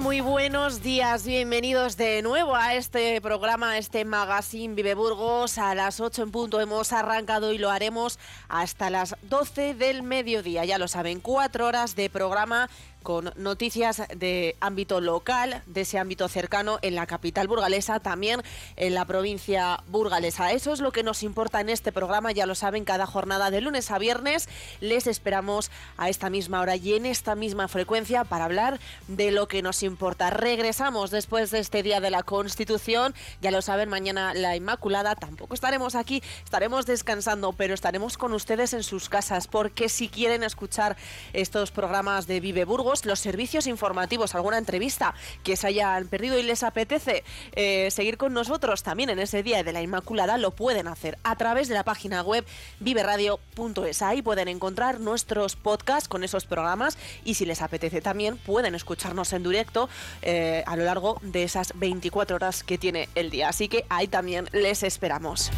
Muy buenos días, bienvenidos de nuevo a este programa, a este magazine Vive Burgos. A las 8 en punto hemos arrancado y lo haremos hasta las 12 del mediodía. Ya lo saben, cuatro horas de programa con noticias de ámbito local, de ese ámbito cercano en la capital burgalesa, también en la provincia burgalesa. Eso es lo que nos importa en este programa, ya lo saben, cada jornada de lunes a viernes les esperamos a esta misma hora y en esta misma frecuencia para hablar de lo que nos importa. Regresamos después de este Día de la Constitución, ya lo saben, mañana la Inmaculada, tampoco estaremos aquí, estaremos descansando, pero estaremos con ustedes en sus casas, porque si quieren escuchar estos programas de Vive Burgos, los servicios informativos, alguna entrevista que se hayan perdido y les apetece eh, seguir con nosotros también en ese día de la Inmaculada, lo pueden hacer a través de la página web viveradio.es. Ahí pueden encontrar nuestros podcasts con esos programas y si les apetece también pueden escucharnos en directo eh, a lo largo de esas 24 horas que tiene el día. Así que ahí también les esperamos.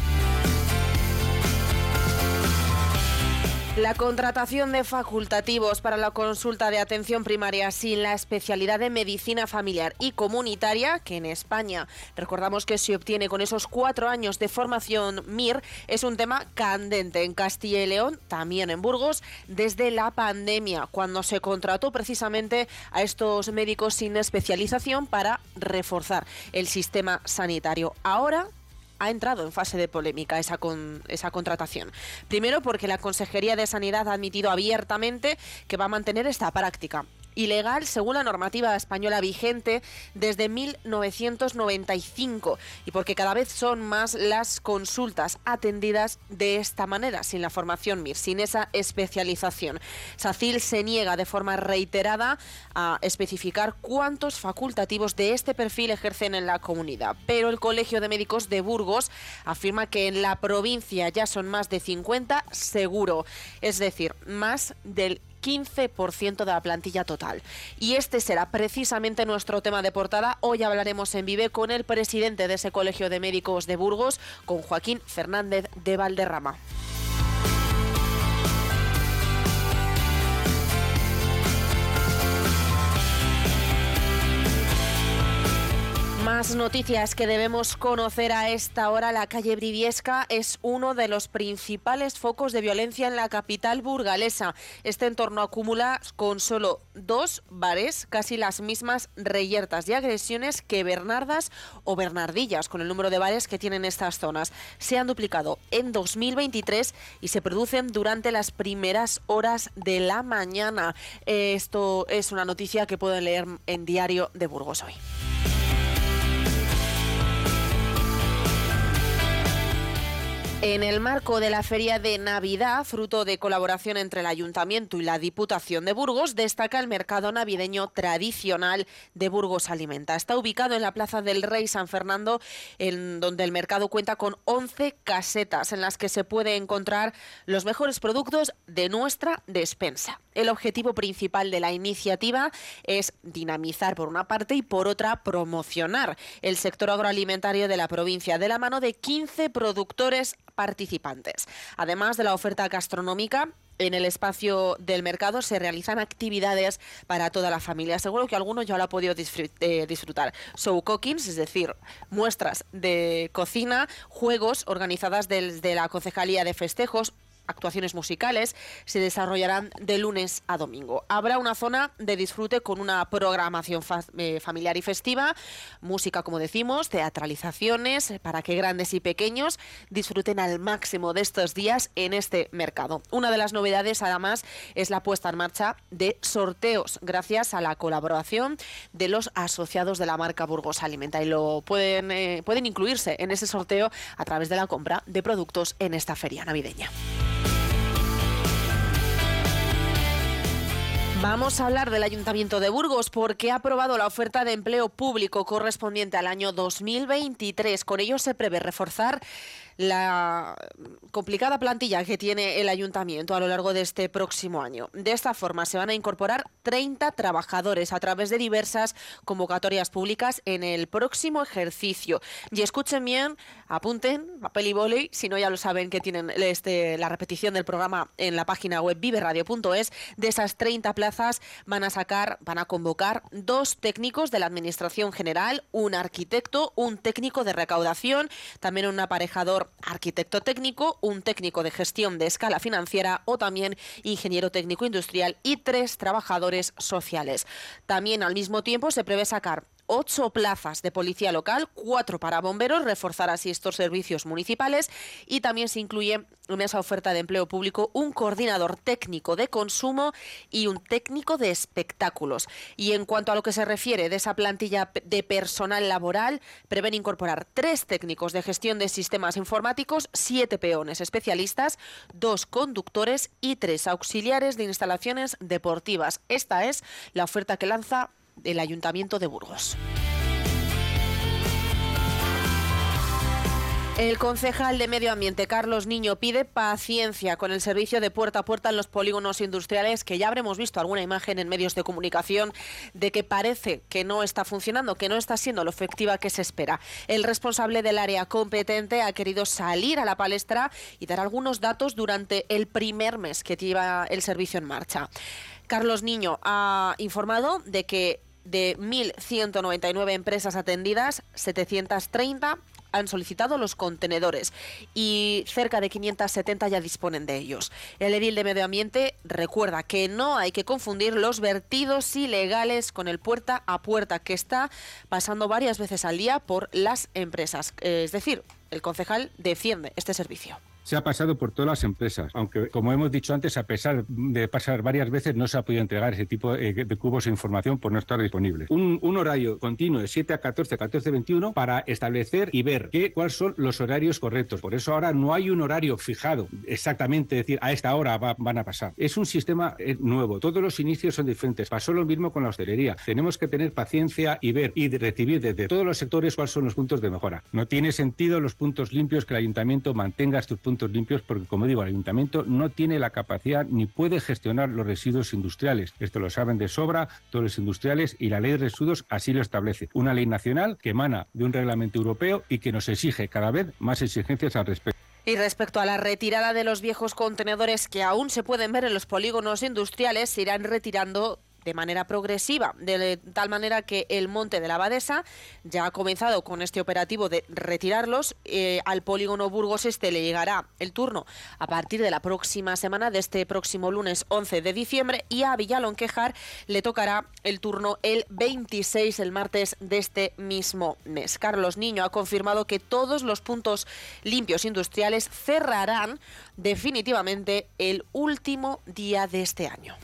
La contratación de facultativos para la consulta de atención primaria sin la especialidad de medicina familiar y comunitaria, que en España recordamos que se obtiene con esos cuatro años de formación MIR, es un tema candente en Castilla y León, también en Burgos, desde la pandemia, cuando se contrató precisamente a estos médicos sin especialización para reforzar el sistema sanitario. Ahora ha entrado en fase de polémica esa, con, esa contratación. Primero porque la Consejería de Sanidad ha admitido abiertamente que va a mantener esta práctica ilegal según la normativa española vigente desde 1995 y porque cada vez son más las consultas atendidas de esta manera, sin la formación MIR, sin esa especialización. SACIL se niega de forma reiterada a especificar cuántos facultativos de este perfil ejercen en la comunidad, pero el Colegio de Médicos de Burgos afirma que en la provincia ya son más de 50 seguro, es decir, más del 15% de la plantilla total. Y este será precisamente nuestro tema de portada. Hoy hablaremos en Vive con el presidente de ese Colegio de Médicos de Burgos, con Joaquín Fernández de Valderrama. Más noticias que debemos conocer a esta hora. La calle Briviesca es uno de los principales focos de violencia en la capital burgalesa. Este entorno acumula con solo dos bares casi las mismas reyertas y agresiones que Bernardas o Bernardillas, con el número de bares que tienen estas zonas. Se han duplicado en 2023 y se producen durante las primeras horas de la mañana. Esto es una noticia que pueden leer en Diario de Burgos hoy. En el marco de la Feria de Navidad, fruto de colaboración entre el Ayuntamiento y la Diputación de Burgos, destaca el mercado navideño tradicional de Burgos Alimenta. Está ubicado en la Plaza del Rey San Fernando, en donde el mercado cuenta con 11 casetas en las que se puede encontrar los mejores productos de nuestra despensa. El objetivo principal de la iniciativa es dinamizar por una parte y por otra promocionar el sector agroalimentario de la provincia de la mano de 15 productores participantes. Además de la oferta gastronómica, en el espacio del mercado se realizan actividades para toda la familia. Seguro que alguno ya lo ha podido eh, disfrutar. Show cookings, es decir, muestras de cocina, juegos organizadas desde la Concejalía de Festejos, actuaciones musicales se desarrollarán de lunes a domingo. Habrá una zona de disfrute con una programación eh, familiar y festiva, música, como decimos, teatralizaciones para que grandes y pequeños disfruten al máximo de estos días en este mercado. Una de las novedades, además, es la puesta en marcha de sorteos gracias a la colaboración de los asociados de la marca Burgos Alimenta y lo pueden, eh, pueden incluirse en ese sorteo a través de la compra de productos en esta feria navideña. Vamos a hablar del Ayuntamiento de Burgos porque ha aprobado la oferta de empleo público correspondiente al año 2023. Con ello se prevé reforzar la complicada plantilla que tiene el ayuntamiento a lo largo de este próximo año. De esta forma se van a incorporar 30 trabajadores a través de diversas convocatorias públicas en el próximo ejercicio. Y escuchen bien, apunten, papel y boli, si no ya lo saben que tienen este, la repetición del programa en la página web viveradio.es. De esas 30 plazas van a sacar, van a convocar dos técnicos de la Administración General, un arquitecto, un técnico de recaudación, también un aparejador arquitecto técnico, un técnico de gestión de escala financiera o también ingeniero técnico industrial y tres trabajadores sociales. También al mismo tiempo se prevé sacar ocho plazas de policía local, cuatro para bomberos, reforzar así estos servicios municipales y también se incluye en esa oferta de empleo público un coordinador técnico de consumo y un técnico de espectáculos. Y en cuanto a lo que se refiere de esa plantilla de personal laboral, prevén incorporar tres técnicos de gestión de sistemas informáticos, siete peones especialistas, dos conductores y tres auxiliares de instalaciones deportivas. Esta es la oferta que lanza el Ayuntamiento de Burgos. El concejal de Medio Ambiente, Carlos Niño, pide paciencia con el servicio de puerta a puerta en los polígonos industriales, que ya habremos visto alguna imagen en medios de comunicación de que parece que no está funcionando, que no está siendo lo efectiva que se espera. El responsable del área competente ha querido salir a la palestra y dar algunos datos durante el primer mes que lleva el servicio en marcha. Carlos Niño ha informado de que de 1.199 empresas atendidas, 730 han solicitado los contenedores y cerca de 570 ya disponen de ellos. El edil de Medio Ambiente recuerda que no hay que confundir los vertidos ilegales con el puerta a puerta que está pasando varias veces al día por las empresas. Es decir, el concejal defiende este servicio se ha pasado por todas las empresas, aunque como hemos dicho antes, a pesar de pasar varias veces, no se ha podido entregar ese tipo eh, de cubos de información por no estar disponibles. Un, horario continuo de 7 a 14, 14 a 21 para establecer y ver cuáles son los horarios correctos. Por eso ahora no hay un horario fijado exactamente, decir, a esta hora van a pasar. Es un sistema eh, nuevo, todos los inicios son diferentes. Pasó lo mismo con la hostelería. Tenemos que tener paciencia y ver y recibir desde todos los sectores cuáles son los puntos de mejora. No tiene sentido los puntos limpios que el ayuntamiento mantenga estos puntos limpios porque, como digo, el ayuntamiento no tiene la capacidad ni puede gestionar los residuos industriales. Esto lo saben de sobra todos los industriales y la ley de residuos así lo establece. Una ley nacional que emana de un reglamento europeo y que nos exige cada vez más exigencias al respecto. Y respecto a la retirada de los viejos contenedores que aún se pueden ver en los polígonos industriales, se irán retirando de manera progresiva, de tal manera que el Monte de la Abadesa ya ha comenzado con este operativo de retirarlos. Eh, al polígono Burgos Este le llegará el turno a partir de la próxima semana, de este próximo lunes 11 de diciembre, y a Villalonquejar le tocará el turno el 26, el martes de este mismo mes. Carlos Niño ha confirmado que todos los puntos limpios industriales cerrarán definitivamente el último día de este año.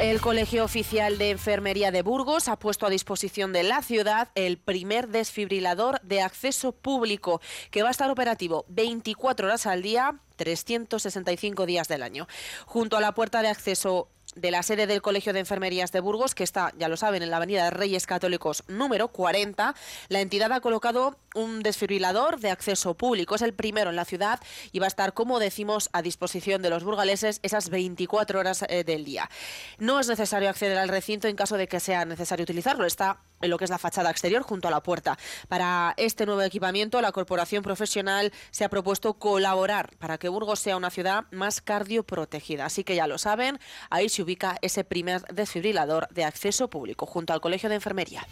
El Colegio Oficial de Enfermería de Burgos ha puesto a disposición de la ciudad el primer desfibrilador de acceso público que va a estar operativo 24 horas al día, 365 días del año. Junto a la puerta de acceso de la sede del Colegio de Enfermerías de Burgos, que está, ya lo saben, en la Avenida de Reyes Católicos número 40. La entidad ha colocado un desfibrilador de acceso público. Es el primero en la ciudad y va a estar, como decimos, a disposición de los burgaleses esas 24 horas eh, del día. No es necesario acceder al recinto en caso de que sea necesario utilizarlo. Está en lo que es la fachada exterior junto a la puerta. Para este nuevo equipamiento, la corporación profesional se ha propuesto colaborar para que Burgos sea una ciudad más cardioprotegida. Así que ya lo saben, ahí se ubica ese primer desfibrilador de acceso público junto al Colegio de Enfermería.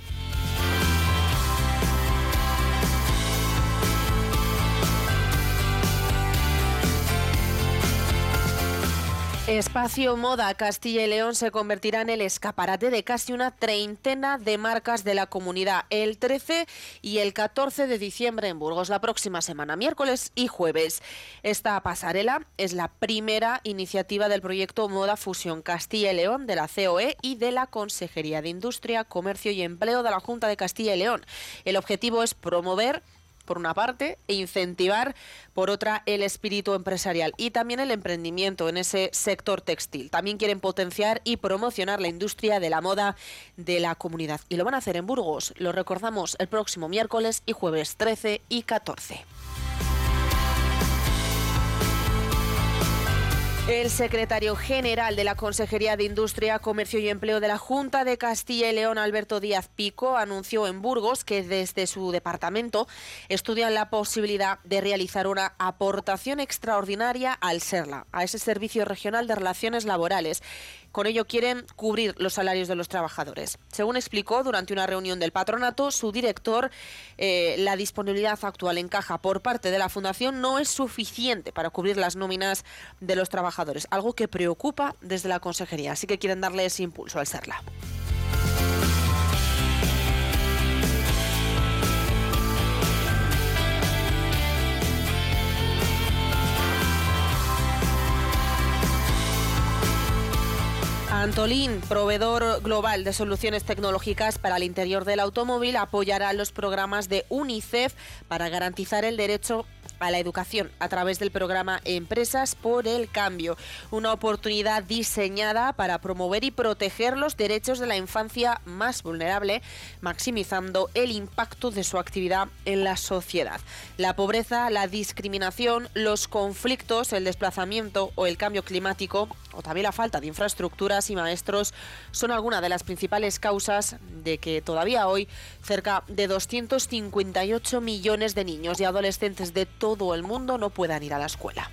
Espacio Moda Castilla y León se convertirá en el escaparate de casi una treintena de marcas de la comunidad el 13 y el 14 de diciembre en Burgos, la próxima semana, miércoles y jueves. Esta pasarela es la primera iniciativa del proyecto Moda Fusión Castilla y León de la COE y de la Consejería de Industria, Comercio y Empleo de la Junta de Castilla y León. El objetivo es promover por una parte, e incentivar por otra el espíritu empresarial y también el emprendimiento en ese sector textil. También quieren potenciar y promocionar la industria de la moda de la comunidad. Y lo van a hacer en Burgos, lo recordamos el próximo miércoles y jueves 13 y 14. El secretario general de la Consejería de Industria, Comercio y Empleo de la Junta de Castilla y León, Alberto Díaz Pico, anunció en Burgos que desde su departamento estudian la posibilidad de realizar una aportación extraordinaria al SERLA, a ese Servicio Regional de Relaciones Laborales, con ello quieren cubrir los salarios de los trabajadores. Según explicó durante una reunión del patronato, su director, eh, la disponibilidad actual en caja por parte de la Fundación no es suficiente para cubrir las nóminas de los trabajadores, algo que preocupa desde la Consejería. Así que quieren darle ese impulso al serla. Antolín, proveedor global de soluciones tecnológicas para el interior del automóvil, apoyará los programas de UNICEF para garantizar el derecho a la educación a través del programa Empresas por el Cambio, una oportunidad diseñada para promover y proteger los derechos de la infancia más vulnerable, maximizando el impacto de su actividad en la sociedad. La pobreza, la discriminación, los conflictos, el desplazamiento o el cambio climático, o también la falta de infraestructuras y maestros, son algunas de las principales causas de que todavía hoy cerca de 258 millones de niños y adolescentes de todo el mundo no puedan ir a la escuela.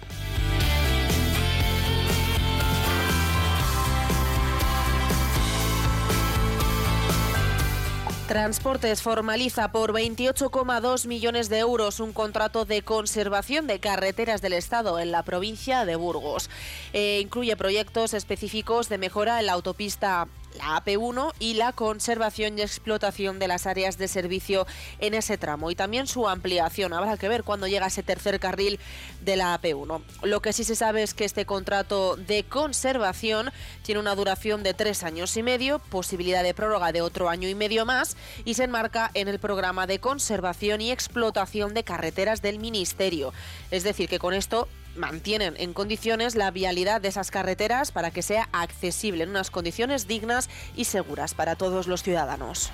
Transportes formaliza por 28,2 millones de euros un contrato de conservación de carreteras del Estado en la provincia de Burgos. Eh, incluye proyectos específicos de mejora en la autopista la AP1 y la conservación y explotación de las áreas de servicio en ese tramo y también su ampliación. Habrá que ver cuándo llega ese tercer carril de la AP1. Lo que sí se sabe es que este contrato de conservación tiene una duración de tres años y medio, posibilidad de prórroga de otro año y medio más y se enmarca en el programa de conservación y explotación de carreteras del Ministerio. Es decir, que con esto mantienen en condiciones la vialidad de esas carreteras para que sea accesible en unas condiciones dignas y seguras para todos los ciudadanos.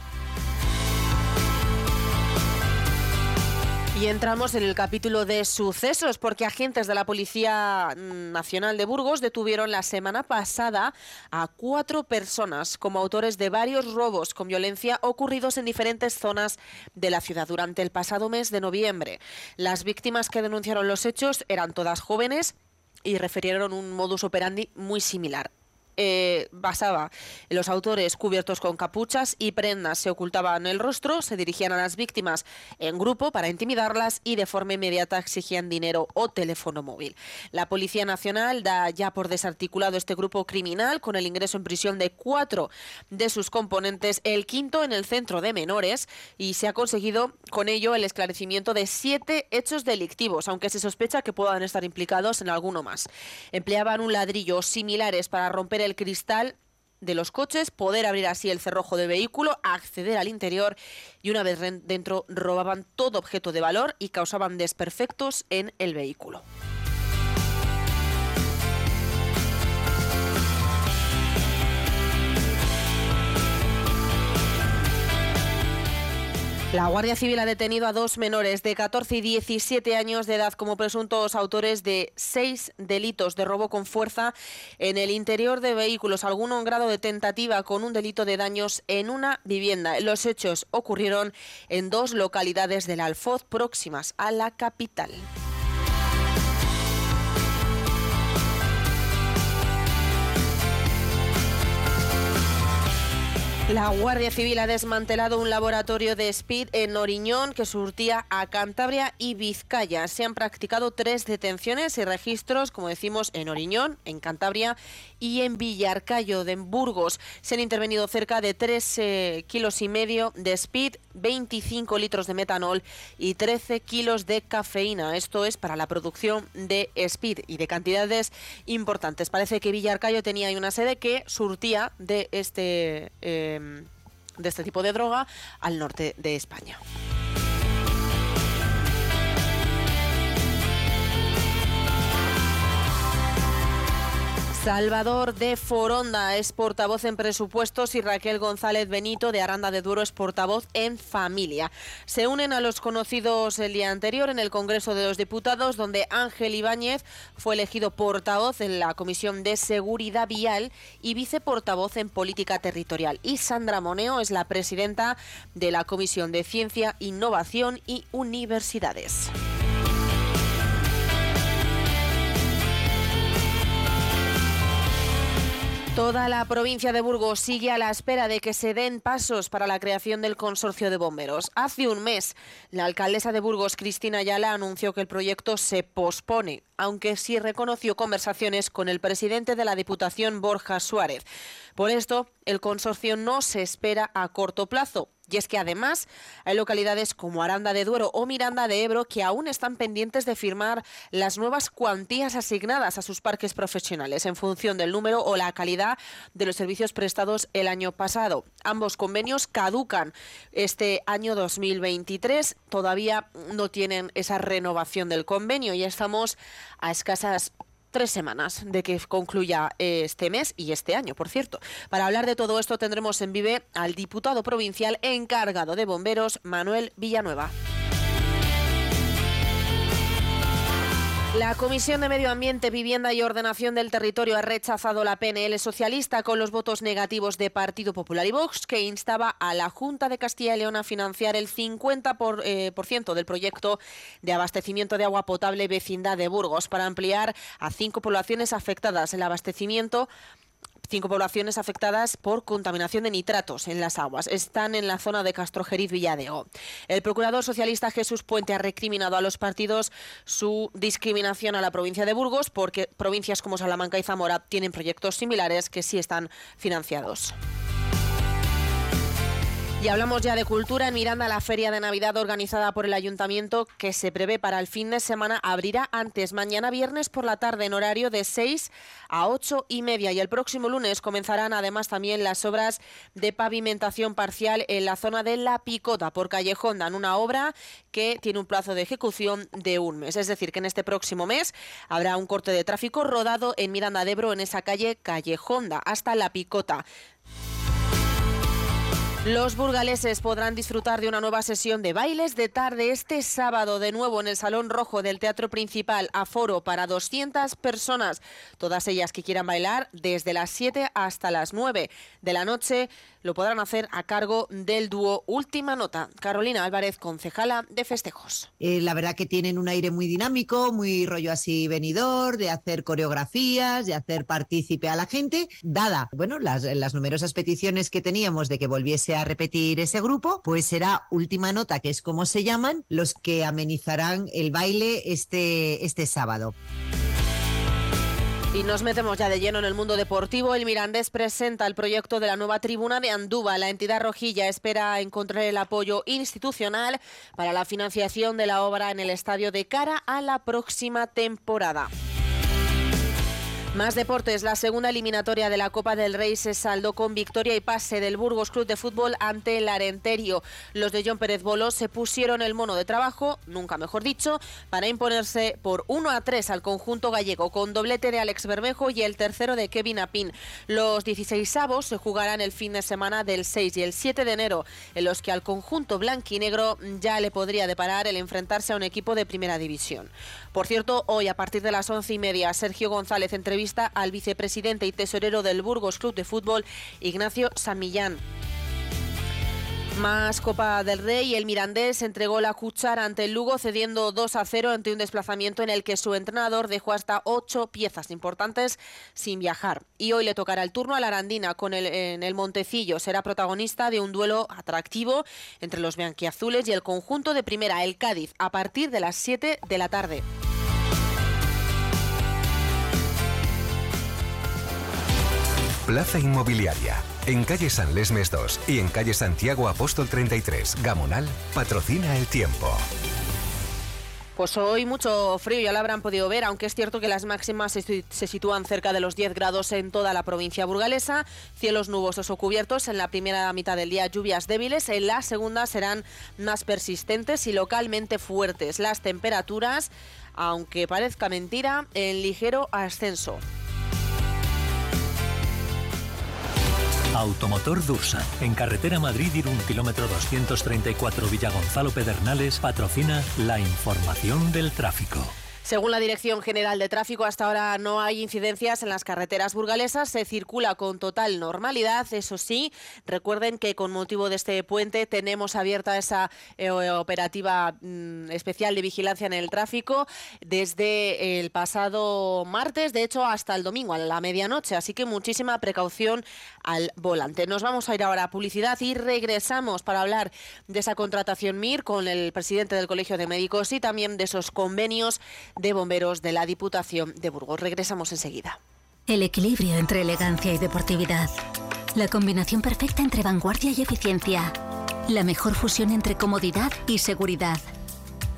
Y entramos en el capítulo de sucesos porque agentes de la Policía Nacional de Burgos detuvieron la semana pasada a cuatro personas como autores de varios robos con violencia ocurridos en diferentes zonas de la ciudad durante el pasado mes de noviembre. Las víctimas que denunciaron los hechos eran todas jóvenes y refirieron un modus operandi muy similar. Eh, basaba los autores cubiertos con capuchas y prendas se ocultaban el rostro, se dirigían a las víctimas en grupo para intimidarlas y de forma inmediata exigían dinero o teléfono móvil. La Policía Nacional da ya por desarticulado este grupo criminal con el ingreso en prisión de cuatro de sus componentes, el quinto en el centro de menores y se ha conseguido con ello el esclarecimiento de siete hechos delictivos, aunque se sospecha que puedan estar implicados en alguno más. Empleaban un ladrillo similares para romper el cristal de los coches, poder abrir así el cerrojo del vehículo, acceder al interior y una vez dentro robaban todo objeto de valor y causaban desperfectos en el vehículo. La Guardia Civil ha detenido a dos menores de 14 y 17 años de edad como presuntos autores de seis delitos de robo con fuerza en el interior de vehículos, alguno en grado de tentativa con un delito de daños en una vivienda. Los hechos ocurrieron en dos localidades del Alfoz próximas a la capital. La Guardia Civil ha desmantelado un laboratorio de speed en Oriñón que surtía a Cantabria y Vizcaya. Se han practicado tres detenciones y registros, como decimos, en Oriñón, en Cantabria y en Villarcayo de Burgos. Se han intervenido cerca de 3 eh, kilos y medio de speed, 25 litros de metanol y 13 kilos de cafeína. Esto es para la producción de speed y de cantidades importantes. Parece que Villarcayo tenía una sede que surtía de este... Eh, de este tipo de droga al norte de España. Salvador de Foronda es portavoz en presupuestos y Raquel González Benito de Aranda de Duro es portavoz en familia. Se unen a los conocidos el día anterior en el Congreso de los Diputados, donde Ángel Ibáñez fue elegido portavoz en la Comisión de Seguridad Vial y viceportavoz en Política Territorial. Y Sandra Moneo es la presidenta de la Comisión de Ciencia, Innovación y Universidades. Toda la provincia de Burgos sigue a la espera de que se den pasos para la creación del consorcio de bomberos. Hace un mes, la alcaldesa de Burgos, Cristina Ayala, anunció que el proyecto se pospone, aunque sí reconoció conversaciones con el presidente de la Diputación, Borja Suárez. Por esto, el consorcio no se espera a corto plazo. Y es que además hay localidades como Aranda de Duero o Miranda de Ebro que aún están pendientes de firmar las nuevas cuantías asignadas a sus parques profesionales en función del número o la calidad de los servicios prestados el año pasado. Ambos convenios caducan este año 2023. Todavía no tienen esa renovación del convenio. Ya estamos a escasas tres semanas de que concluya este mes y este año, por cierto. Para hablar de todo esto tendremos en Vive al diputado provincial encargado de bomberos, Manuel Villanueva. La Comisión de Medio Ambiente, Vivienda y Ordenación del Territorio ha rechazado la PNL socialista con los votos negativos de Partido Popular y Vox, que instaba a la Junta de Castilla y León a financiar el 50% por, eh, del proyecto de abastecimiento de agua potable vecindad de Burgos para ampliar a cinco poblaciones afectadas. El abastecimiento Cinco poblaciones afectadas por contaminación de nitratos en las aguas. Están en la zona de Castrojeriz Villadeo. El procurador socialista Jesús Puente ha recriminado a los partidos su discriminación a la provincia de Burgos porque provincias como Salamanca y Zamora tienen proyectos similares que sí están financiados. Y hablamos ya de cultura. En Miranda, la feria de Navidad organizada por el ayuntamiento, que se prevé para el fin de semana, abrirá antes, mañana viernes por la tarde, en horario de 6 a 8 y media. Y el próximo lunes comenzarán además también las obras de pavimentación parcial en la zona de La Picota por Callejón. Dan una obra que tiene un plazo de ejecución de un mes. Es decir, que en este próximo mes habrá un corte de tráfico rodado en Miranda de Ebro, en esa calle Callejonda, hasta La Picota. Los burgaleses podrán disfrutar de una nueva sesión de bailes de tarde este sábado de nuevo en el Salón Rojo del Teatro Principal, aforo para 200 personas, todas ellas que quieran bailar desde las 7 hasta las 9 de la noche lo podrán hacer a cargo del dúo Última Nota. Carolina Álvarez, concejala de festejos. Eh, la verdad que tienen un aire muy dinámico, muy rollo así venidor, de hacer coreografías, de hacer partícipe a la gente, dada, bueno, las, las numerosas peticiones que teníamos de que volviese a repetir ese grupo, pues será Última Nota, que es como se llaman, los que amenizarán el baile este, este sábado. Y nos metemos ya de lleno en el mundo deportivo. El Mirandés presenta el proyecto de la nueva tribuna de Andúba. La entidad rojilla espera encontrar el apoyo institucional para la financiación de la obra en el estadio de cara a la próxima temporada. Más deportes. La segunda eliminatoria de la Copa del Rey se saldó con victoria y pase del Burgos Club de Fútbol ante el Arenterio. Los de John Pérez Bolo se pusieron el mono de trabajo, nunca mejor dicho, para imponerse por 1 a 3 al conjunto gallego con doblete de Alex Bermejo y el tercero de Kevin Apin. Los 16 avos se jugarán el fin de semana del 6 y el 7 de enero, en los que al conjunto blanquinegro ya le podría deparar el enfrentarse a un equipo de primera división. Por cierto, hoy a partir de las once y media, Sergio González entrevista al vicepresidente y tesorero del Burgos Club de Fútbol, Ignacio Samillán. Más Copa del Rey, el Mirandés entregó la cuchara ante el Lugo cediendo 2 a 0 ante un desplazamiento en el que su entrenador dejó hasta ocho piezas importantes sin viajar. Y hoy le tocará el turno a la Arandina con el, en el Montecillo. Será protagonista de un duelo atractivo entre los bianquiazules y el conjunto de primera, el Cádiz, a partir de las 7 de la tarde. Plaza Inmobiliaria. En calle San Lesmes 2 y en calle Santiago Apóstol 33, Gamonal, patrocina el tiempo. Pues hoy mucho frío, ya lo habrán podido ver, aunque es cierto que las máximas se, sitúan cerca de los 10 grados en toda la provincia burgalesa, cielos nubosos o cubiertos, en la primera mitad del día lluvias débiles, en la segunda serán más persistentes y localmente fuertes. Las temperaturas, aunque parezca mentira, en ligero ascenso. Automotor Dursa, en carretera Madrid-Irún, kilómetro 234 Villagonzalo Pedernales, patrocina la información del tráfico. Según la Dirección General de Tráfico, hasta ahora no hay incidencias en las carreteras burgalesas. Se circula con total normalidad. Eso sí, recuerden que con motivo de este puente tenemos abierta esa eh, operativa mm, especial de vigilancia en el tráfico desde el pasado martes, de hecho, hasta el domingo a la medianoche. Así que muchísima precaución al volante. Nos vamos a ir ahora a publicidad y regresamos para hablar de esa contratación MIR con el presidente del Colegio de Médicos y también de esos convenios de bomberos de la Diputación de Burgos. Regresamos enseguida. El equilibrio entre elegancia y deportividad. La combinación perfecta entre vanguardia y eficiencia. La mejor fusión entre comodidad y seguridad.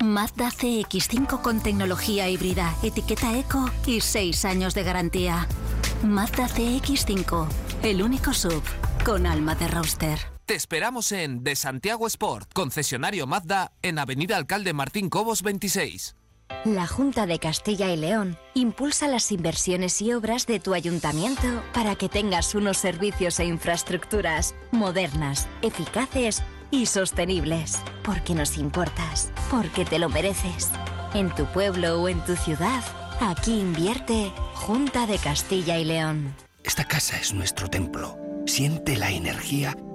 Mazda CX5 con tecnología híbrida, etiqueta eco y 6 años de garantía. Mazda CX5, el único sub con alma de roadster. Te esperamos en De Santiago Sport, concesionario Mazda en Avenida Alcalde Martín Cobos 26. La Junta de Castilla y León impulsa las inversiones y obras de tu ayuntamiento para que tengas unos servicios e infraestructuras modernas, eficaces y sostenibles. Porque nos importas, porque te lo mereces. En tu pueblo o en tu ciudad, aquí invierte Junta de Castilla y León. Esta casa es nuestro templo. Siente la energía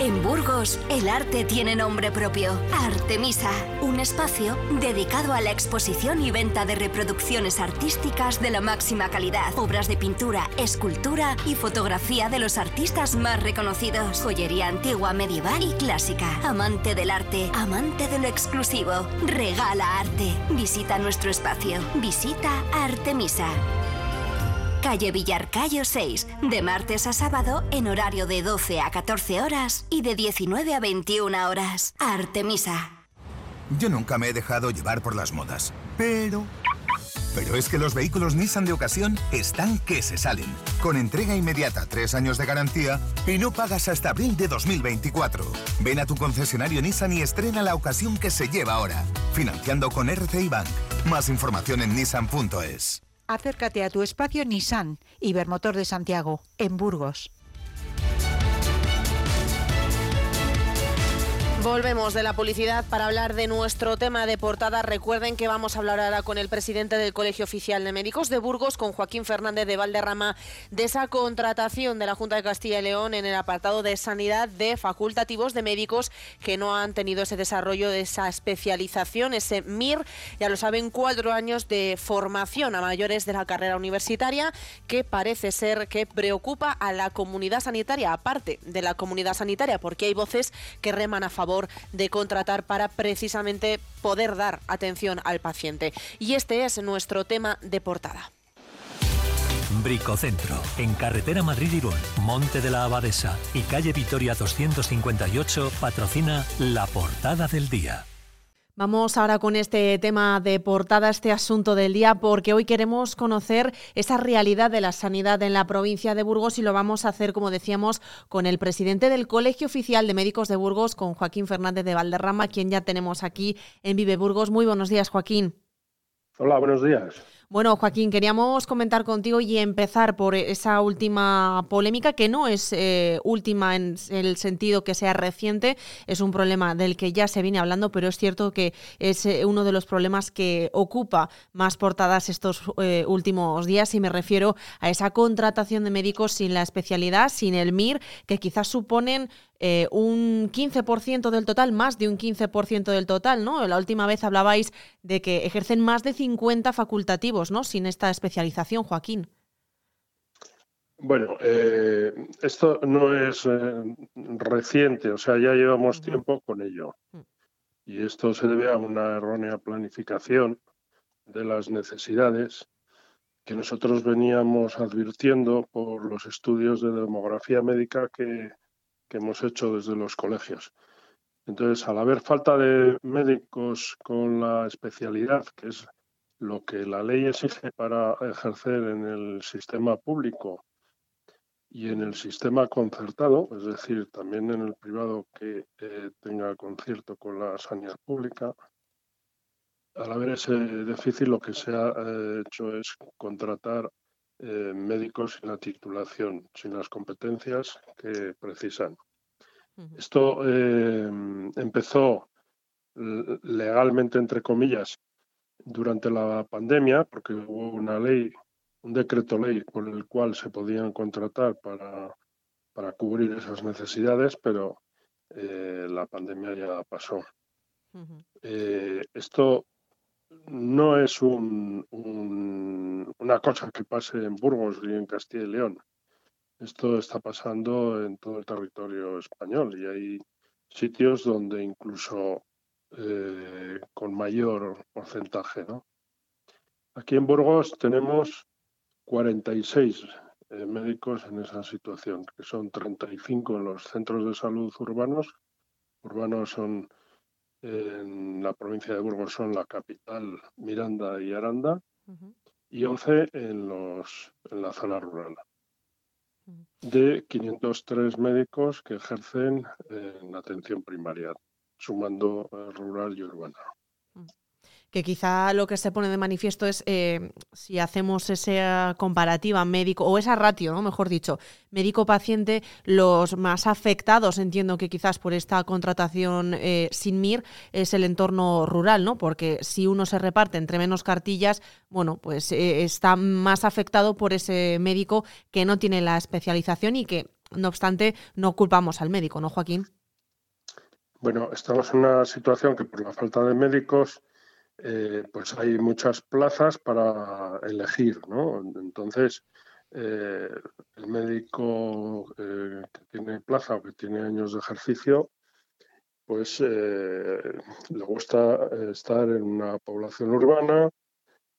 En Burgos, el arte tiene nombre propio. Artemisa, un espacio dedicado a la exposición y venta de reproducciones artísticas de la máxima calidad. Obras de pintura, escultura y fotografía de los artistas más reconocidos. Joyería antigua, medieval y clásica. Amante del arte, amante de lo exclusivo. Regala arte. Visita nuestro espacio. Visita Artemisa. Calle Villarcayo 6, de martes a sábado en horario de 12 a 14 horas y de 19 a 21 horas. Artemisa. Yo nunca me he dejado llevar por las modas, pero... Pero es que los vehículos Nissan de ocasión están que se salen. Con entrega inmediata, tres años de garantía y no pagas hasta abril de 2024. Ven a tu concesionario Nissan y estrena la ocasión que se lleva ahora. Financiando con RCI Bank. Más información en nissan.es. Acércate a tu espacio Nissan, Ibermotor de Santiago, en Burgos. Volvemos de la publicidad para hablar de nuestro tema de portada. Recuerden que vamos a hablar ahora con el presidente del Colegio Oficial de Médicos de Burgos, con Joaquín Fernández de Valderrama, de esa contratación de la Junta de Castilla y León en el apartado de sanidad de facultativos de médicos que no han tenido ese desarrollo de esa especialización, ese MIR. Ya lo saben, cuatro años de formación a mayores de la carrera universitaria que parece ser que preocupa a la comunidad sanitaria, aparte de la comunidad sanitaria, porque hay voces que reman a favor de contratar para precisamente poder dar atención al paciente. Y este es nuestro tema de portada. Bricocentro, en carretera Madrid-Irún, Monte de la Abadesa y calle Vitoria 258, patrocina la portada del día. Vamos ahora con este tema de portada, este asunto del día, porque hoy queremos conocer esa realidad de la sanidad en la provincia de Burgos y lo vamos a hacer, como decíamos, con el presidente del Colegio Oficial de Médicos de Burgos, con Joaquín Fernández de Valderrama, quien ya tenemos aquí en Vive Burgos. Muy buenos días, Joaquín. Hola, buenos días. Bueno, Joaquín, queríamos comentar contigo y empezar por esa última polémica, que no es eh, última en el sentido que sea reciente, es un problema del que ya se viene hablando, pero es cierto que es eh, uno de los problemas que ocupa más portadas estos eh, últimos días y me refiero a esa contratación de médicos sin la especialidad, sin el MIR, que quizás suponen eh, un 15% del total, más de un 15% del total, ¿no? La última vez hablabais de que ejercen más de 50 facultativos, ¿no? Sin esta especialización, Joaquín. Bueno, eh, esto no es eh, reciente, o sea, ya llevamos tiempo con ello. Mm. Y esto se debe a una errónea planificación de las necesidades que nosotros veníamos advirtiendo por los estudios de demografía médica que que hemos hecho desde los colegios. Entonces, al haber falta de médicos con la especialidad, que es lo que la ley exige para ejercer en el sistema público y en el sistema concertado, es decir, también en el privado que eh, tenga concierto con la sanidad pública, al haber ese déficit lo que se ha eh, hecho es contratar eh, médicos sin la titulación, sin las competencias que precisan. Esto eh, empezó legalmente, entre comillas, durante la pandemia, porque hubo una ley, un decreto ley por el cual se podían contratar para, para cubrir esas necesidades, pero eh, la pandemia ya pasó. esto no es un, una cosa que pase en Burgos y en Castilla y León. Esto está pasando en todo el territorio español y hay sitios donde incluso eh, con mayor porcentaje. Aquí en Burgos tenemos 46 eh, médicos en esa situación, que son 35 en los centros de salud urbanos. Urbanos son en la provincia de Burgos son la capital, Miranda y Aranda, y 11 en, los, en la zona rural. De 503 médicos que ejercen en atención primaria, sumando eh, rural y urbana que quizá lo que se pone de manifiesto es eh, si hacemos esa comparativa médico, o esa ratio, ¿no? mejor dicho, médico-paciente, los más afectados, entiendo que quizás por esta contratación eh, sin MIR, es el entorno rural, ¿no? Porque si uno se reparte entre menos cartillas, bueno, pues eh, está más afectado por ese médico que no tiene la especialización y que, no obstante, no culpamos al médico, ¿no, Joaquín? Bueno, estamos en una situación que por la falta de médicos eh, pues hay muchas plazas para elegir, ¿no? Entonces, eh, el médico eh, que tiene plaza o que tiene años de ejercicio, pues le gusta estar en una población urbana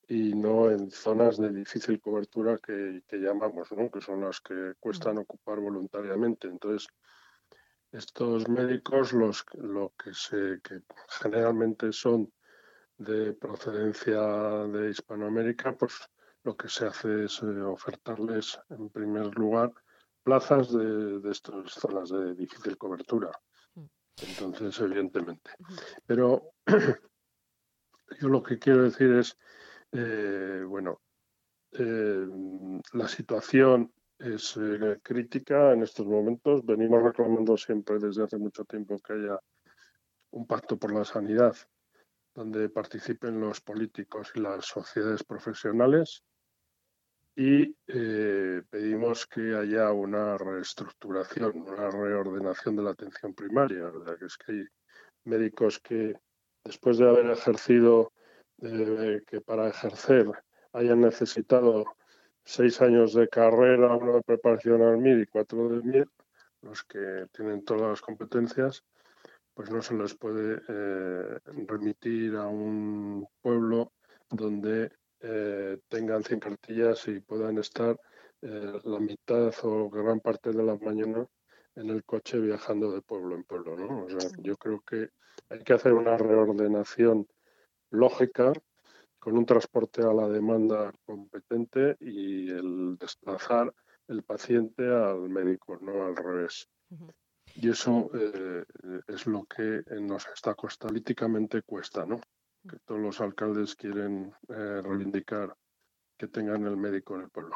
y no en zonas de difícil cobertura que, llamamos, ¿no? que son las que cuestan ocupar voluntariamente. Entonces, estos médicos, los lo que se que generalmente son de procedencia de Hispanoamérica, pues lo que se hace es eh, ofertarles en primer lugar plazas de, estas zonas de difícil cobertura. Mm. Entonces, evidentemente. Pero yo lo que quiero decir es, eh, bueno, eh, la situación es crítica en estos momentos. Venimos reclamando siempre desde hace mucho tiempo que haya un pacto por la sanidad donde participen los políticos y las sociedades profesionales y eh, pedimos que haya una reestructuración, una reordenación de la atención primaria. Que es que hay médicos que después de haber ejercido, eh, que para ejercer hayan necesitado seis años de carrera, una de preparación al MIR y cuatro de MIR, los que tienen todas las competencias, pues no se les puede eh, remitir a un pueblo donde eh, tengan 100 cartillas y puedan estar eh, la mitad o gran parte de la mañana en el coche viajando de pueblo en pueblo, ¿no? O sea, yo creo que hay que hacer una reordenación lógica con un transporte a la demanda competente y el desplazar el paciente al médico, no al revés. Y eso eh, es lo que nos está costando, políticamente cuesta, ¿no? Que todos los alcaldes quieren eh, reivindicar que tengan el médico en el pueblo.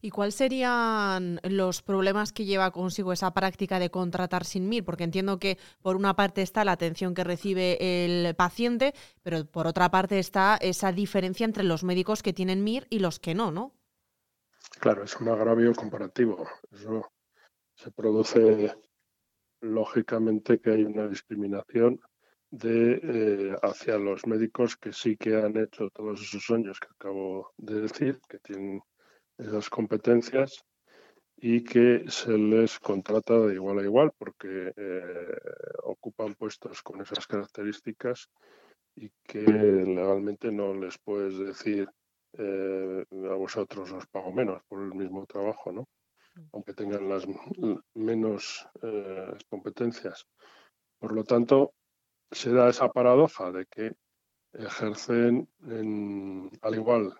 ¿Y cuáles serían los problemas que lleva consigo esa práctica de contratar sin MIR? Porque entiendo que por una parte está la atención que recibe el paciente, pero por otra parte está esa diferencia entre los médicos que tienen MIR y los que no, ¿no? Claro, es un agravio comparativo. Eso se produce lógicamente que hay una discriminación de eh, hacia los médicos que sí que han hecho todos esos años que acabo de decir, que tienen esas competencias y que se les contrata de igual a igual porque eh, ocupan puestos con esas características y que legalmente no les puedes decir eh, a vosotros os pago menos por el mismo trabajo, ¿no? Aunque tengan las menos eh, competencias. Por lo tanto, se da esa paradoja de que ejercen al igual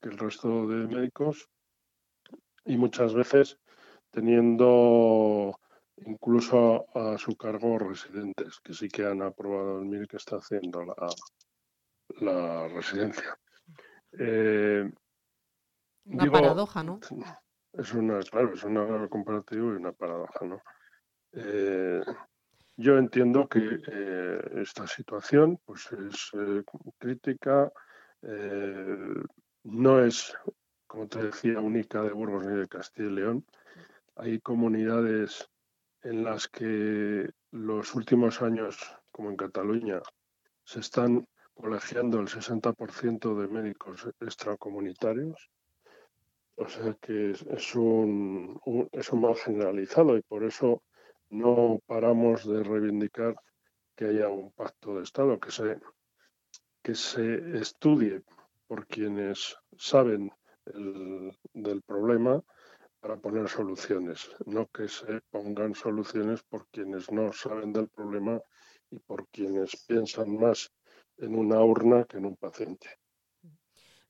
que el resto de médicos y muchas veces teniendo incluso a, su cargo residentes que sí que han aprobado el MIR que está haciendo la, la residencia. Eh, una paradoja, ¿no? Es una, claro, es una comparativa y una paradoja, ¿no? Eh, yo entiendo que eh, esta situación pues es crítica, no es, como te decía, única de Burgos ni de Castilla y León. Hay comunidades en las que los últimos años, como en Cataluña, se están colegiando el 60% de médicos extracomunitarios. O sea que es un, es un mal generalizado y por eso no paramos de reivindicar que haya un pacto de Estado, que se, que se estudie por quienes saben del problema para poner soluciones, no que se pongan soluciones por quienes no saben del problema y por quienes piensan más en una urna que en un paciente.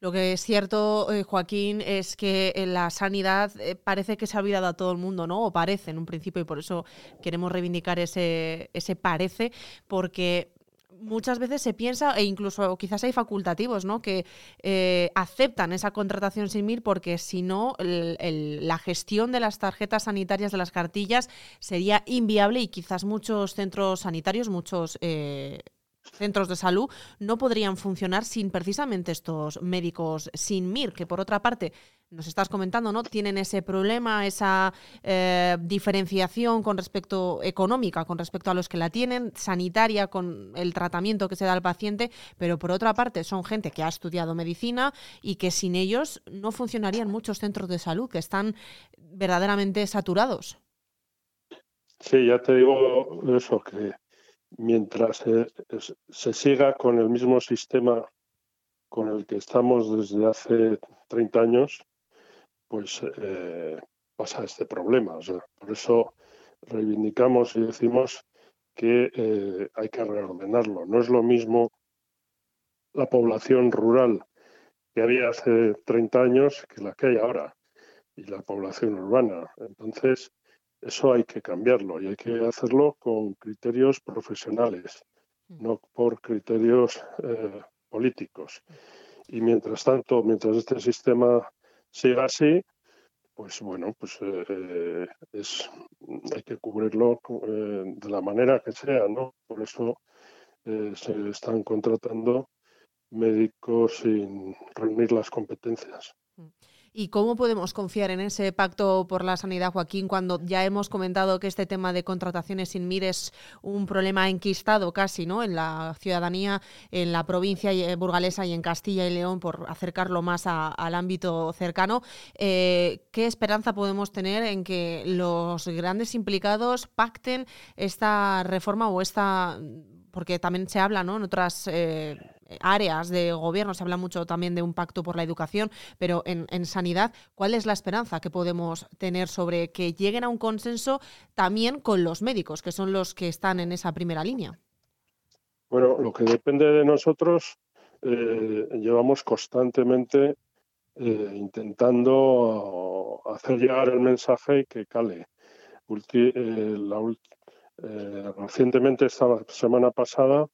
Lo que es cierto, eh, Joaquín, es que en la sanidad eh, parece que se ha olvidado a todo el mundo, ¿no? O parece en un principio, y por eso queremos reivindicar ese, ese parece, porque muchas veces se piensa, e incluso quizás hay facultativos, ¿no? Que eh, aceptan esa contratación sin MIR porque si no, la gestión de las tarjetas sanitarias, de las cartillas, sería inviable y quizás muchos centros sanitarios, muchos eh, centros de salud no podrían funcionar sin precisamente estos médicos sin MIR, que por otra parte nos estás comentando, ¿no? Tienen ese problema, esa eh, diferenciación con respecto económica, con respecto a los que la tienen, sanitaria, con el tratamiento que se da al paciente, pero por otra parte son gente que ha estudiado medicina y que sin ellos no funcionarían muchos centros de salud que están verdaderamente saturados. Sí, ya te digo eso, que mientras se, siga con el mismo sistema con el que estamos desde hace 30 años, pues eh, pasa este problema. por eso reivindicamos y decimos que eh, hay que reordenarlo. No es lo mismo la población rural que había hace 30 años que la que hay ahora y la población urbana. Entonces, eso hay que cambiarlo y hay que hacerlo con criterios profesionales, mm. no por criterios eh, políticos. Y mientras tanto, mientras este sistema siga así, pues bueno, pues eh, es, hay que cubrirlo eh, de la manera que sea, ¿no? Por eso se están contratando médicos sin reunir las competencias. Mm. ¿Y cómo podemos confiar en ese pacto por la sanidad, Joaquín, cuando ya hemos comentado que este tema de contrataciones sin MIR es un problema enquistado casi ¿no? en la ciudadanía, en la provincia eh, burgalesa y en Castilla y León, por acercarlo más al ámbito cercano? Eh, ¿Qué esperanza podemos tener en que los grandes implicados pacten esta reforma o esta porque también se habla ¿no? en otras eh, áreas de gobierno, se habla mucho también de un pacto por la educación, pero en, en sanidad, ¿cuál es la esperanza que podemos tener sobre que lleguen a un consenso también con los médicos, que son los que están en esa primera línea? Bueno, lo que depende de nosotros, eh, llevamos constantemente eh, intentando hacer llegar el mensaje y que cale. Eh, recientemente, esta semana pasada,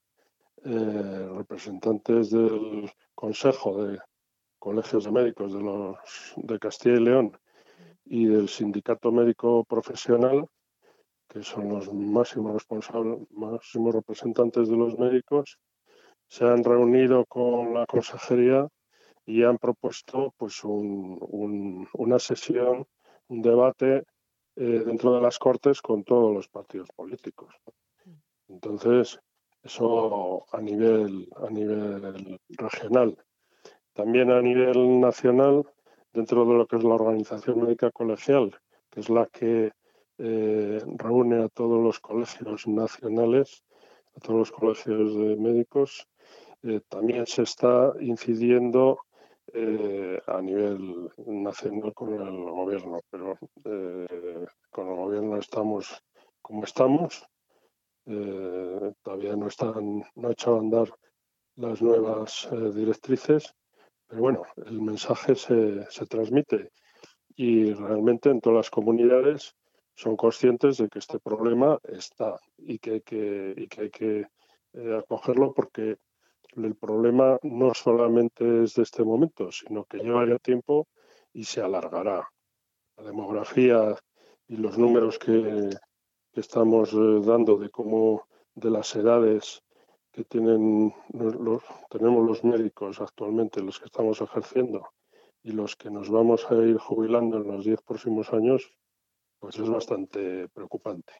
representantes del Consejo de Colegios de Médicos de, los, de Castilla y León y del Sindicato Médico Profesional que son los máximos responsables, máximos representantes de los médicos, se han reunido con la consejería y han propuesto pues una sesión, un debate eh, dentro de las Cortes con todos los partidos políticos. Entonces, eso a nivel, a nivel regional. También a nivel nacional, dentro de lo que es la Organización Médica Colegial, que es la que eh, reúne a todos los colegios nacionales, a todos los colegios de médicos. Eh, también se está incidiendo eh, a nivel nacional con el gobierno, pero con el gobierno estamos como estamos. Todavía no están, no a andar las nuevas directrices, pero bueno, el mensaje se, transmite y realmente en todas las comunidades son conscientes de que este problema está y que hay que, eh, acogerlo porque el problema no solamente es de este momento, sino que lleva tiempo y se alargará. La demografía y los números que, estamos eh, dando de cómo de las edades que tienen los, tenemos los médicos actualmente, los que estamos ejerciendo, y los que nos vamos a ir jubilando en los diez próximos años, pues es bastante preocupante.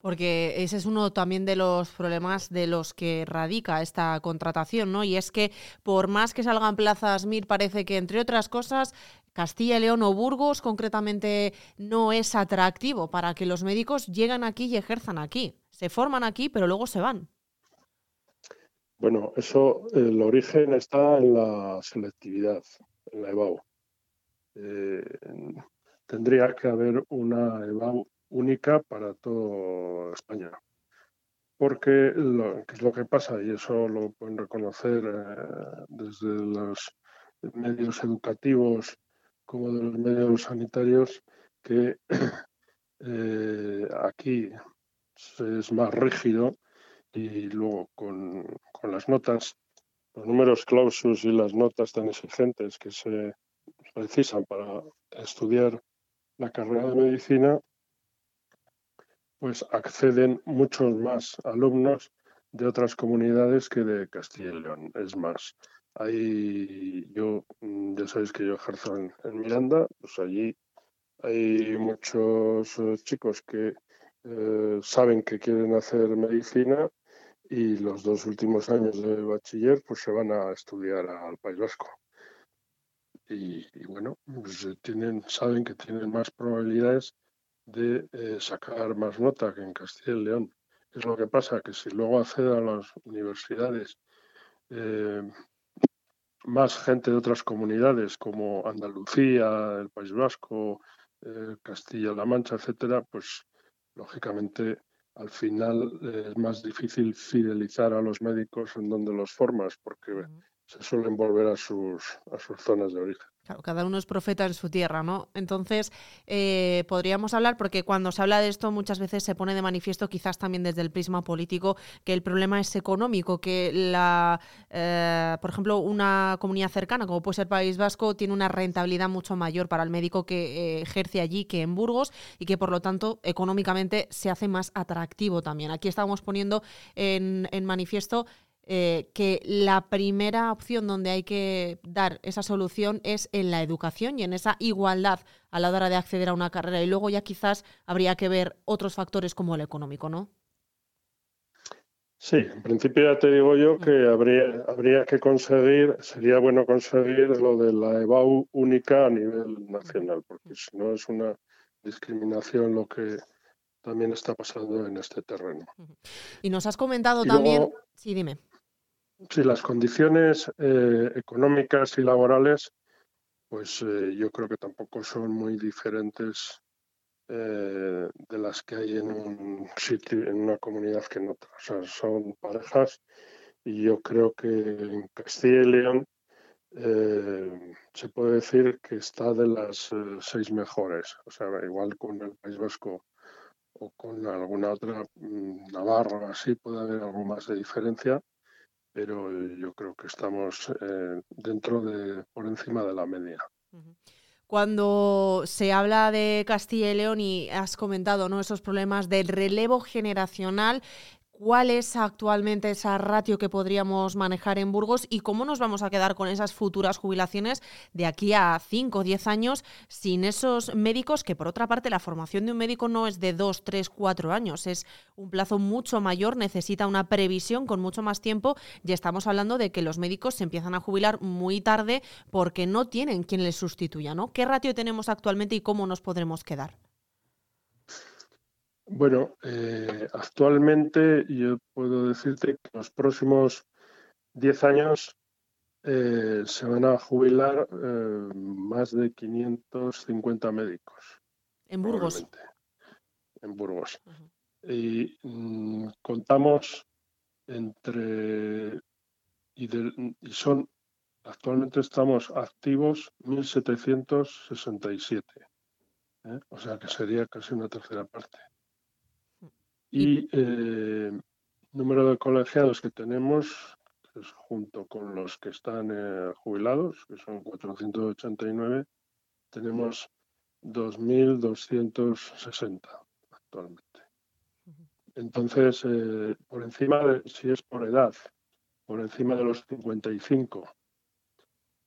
Porque ese es uno también de los problemas de los que radica esta contratación, ¿no? Y es que por más que salgan plazas MIR, parece que, entre otras cosas, Castilla y León o Burgos concretamente no es atractivo para que los médicos lleguen aquí y ejerzan aquí. Se forman aquí, pero luego se van. Bueno, eso, el origen está en la selectividad, en la EBAU. Eh, tendría que haber una EBAU única para toda España. Porque lo, ¿qué es lo que pasa? Y eso lo pueden reconocer eh, desde los medios educativos como de los medios sanitarios, que eh, aquí es más rígido y luego con, con las notas, los números clausus y las notas tan exigentes que se precisan para estudiar la carrera de medicina, pues acceden muchos más alumnos de otras comunidades que de Castilla y León. Es más, ahí yo, mm, ya sabéis que yo ejerzo en, Miranda, pues allí hay muchos eh, chicos que eh, saben que quieren hacer medicina y los dos últimos años de bachiller pues se van a estudiar al País Vasco y, bueno, pues eh, saben que tienen más probabilidades de sacar más nota que en Castilla y León. Es lo que pasa, que si luego accede a las universidades más gente de otras comunidades como Andalucía, el País Vasco, Castilla-La Mancha, etcétera, pues lógicamente al final es más difícil fidelizar a los médicos en donde los formas, porque se suelen volver a sus, a sus zonas de origen. Claro, cada uno es profeta en su tierra, ¿no? Entonces, eh, podríamos hablar, porque cuando se habla de esto muchas veces se pone de manifiesto, quizás también desde el prisma político, que el problema es económico, que la, eh, por ejemplo, una comunidad cercana, como puede ser País Vasco, tiene una rentabilidad mucho mayor para el médico que eh, ejerce allí que en Burgos y que por lo tanto económicamente se hace más atractivo también. Aquí estamos poniendo en, en manifiesto eh, que la primera opción donde hay que dar esa solución es en la educación y en esa igualdad a la hora de acceder a una carrera. Y luego ya quizás habría que ver otros factores como el económico, ¿no? Sí, en principio ya te digo yo que habría, habría que conseguir, sería bueno conseguir lo de la EBAU única a nivel nacional, porque si no es una discriminación lo que también está pasando en este terreno. Y nos has comentado también, sí, dime. Sí, las condiciones eh, económicas y laborales, pues eh, yo creo que tampoco son muy diferentes eh, de las que hay en un sitio, en una comunidad que en otra. O sea, son parejas y yo creo que en Castilla y León se puede decir que está de las seis mejores. O sea, igual con el País Vasco o con alguna otra, mm, Navarra, así puede haber algo más de diferencia, pero yo creo que estamos eh, dentro de, por encima de la media. Cuando se habla de Castilla y León y has comentado ¿no? esos problemas del relevo generacional, ¿Cuál es actualmente esa ratio que podríamos manejar en Burgos y cómo nos vamos a quedar con esas futuras jubilaciones de aquí a 5 o 10 años sin esos médicos? Que por otra parte la formación de un médico no es de 2, 3, 4 años, es un plazo mucho mayor, necesita una previsión con mucho más tiempo y estamos hablando de que los médicos se empiezan a jubilar muy tarde porque no tienen quien les sustituya. ¿Qué ratio tenemos actualmente y cómo nos podremos quedar? Bueno, eh, actualmente yo puedo decirte que los próximos 10 años eh, se van a jubilar eh, más de 550 médicos. En Burgos. En Burgos. Y mm, contamos entre. Y, y son. Actualmente estamos activos 1.767. O sea que sería casi una tercera parte. Y eh, número de colegiados que tenemos, es junto con los que están eh, jubilados, que son 489, tenemos 2.260 actualmente. Entonces, eh, por encima de, si es por edad, por encima de los 55,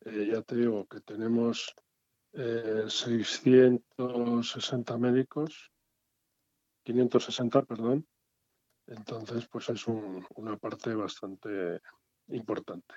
ya te digo que tenemos 660 médicos 560, perdón. Entonces, pues es una parte bastante importante.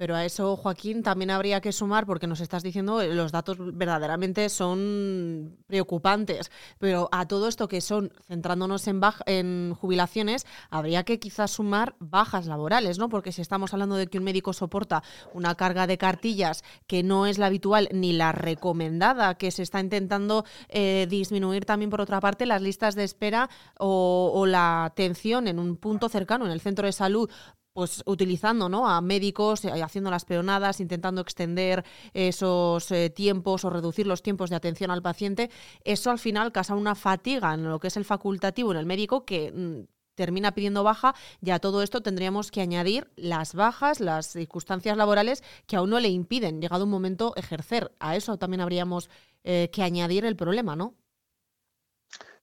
Pero a eso, Joaquín, también habría que sumar, porque nos estás diciendo, eh, los datos verdaderamente son preocupantes, pero a todo esto que son, centrándonos en, en jubilaciones, habría que quizás sumar bajas laborales, ¿no? Porque si estamos hablando de que un médico soporta una carga de cartillas que no es la habitual ni la recomendada, que se está intentando eh, disminuir también, por otra parte, las listas de espera o, o la atención en un punto cercano, en el centro de salud, pues utilizando ¿no? a médicos, eh, haciendo las peonadas, intentando extender esos eh, tiempos o reducir los tiempos de atención al paciente, eso al final causa una fatiga en lo que es el facultativo en el médico que mm, termina pidiendo baja y a todo esto tendríamos que añadir las bajas, las circunstancias laborales que aún no le impiden, llegado un momento, ejercer. A eso también habríamos eh, que añadir el problema, ¿no?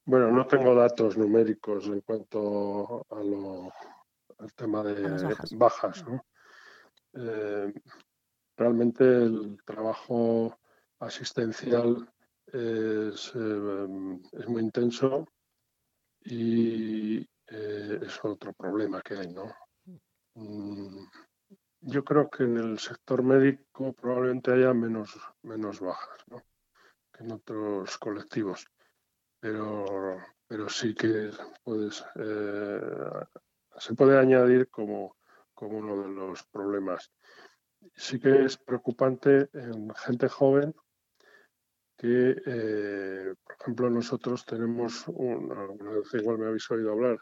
Bueno, no tengo datos numéricos en cuanto a lo el tema de bajas. Eh, realmente el trabajo asistencial es, eh, muy intenso y eh, es otro problema que hay, ¿no? Mm, yo creo que en el sector médico probablemente haya menos, menos bajas que en otros colectivos, pero, pero sí que puedes se puede añadir como, como uno de los problemas. Sí que es preocupante en gente joven que, eh, por ejemplo, nosotros tenemos, un, alguna vez igual me habéis oído hablar,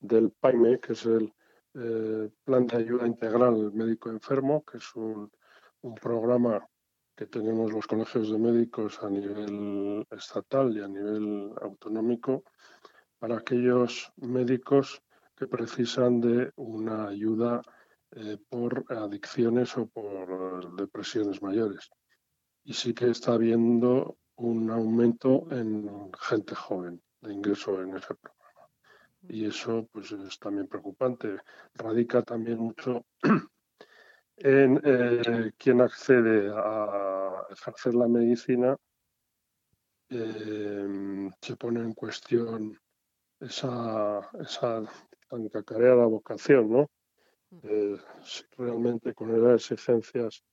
del PAIME, que es el eh, Plan de Ayuda Integral Médico Enfermo, que es un programa que tenemos los colegios de médicos a nivel estatal y a nivel autonómico para aquellos médicos que precisan de una ayuda eh, por adicciones o por depresiones mayores. Y sí que está habiendo un aumento en gente joven de ingreso en ese programa. Y eso pues es también preocupante. Radica también mucho en eh, quien accede a ejercer la medicina. Eh, se pone en cuestión esa, esa tan cacareada vocación, ¿no? Eh, realmente con las exigencias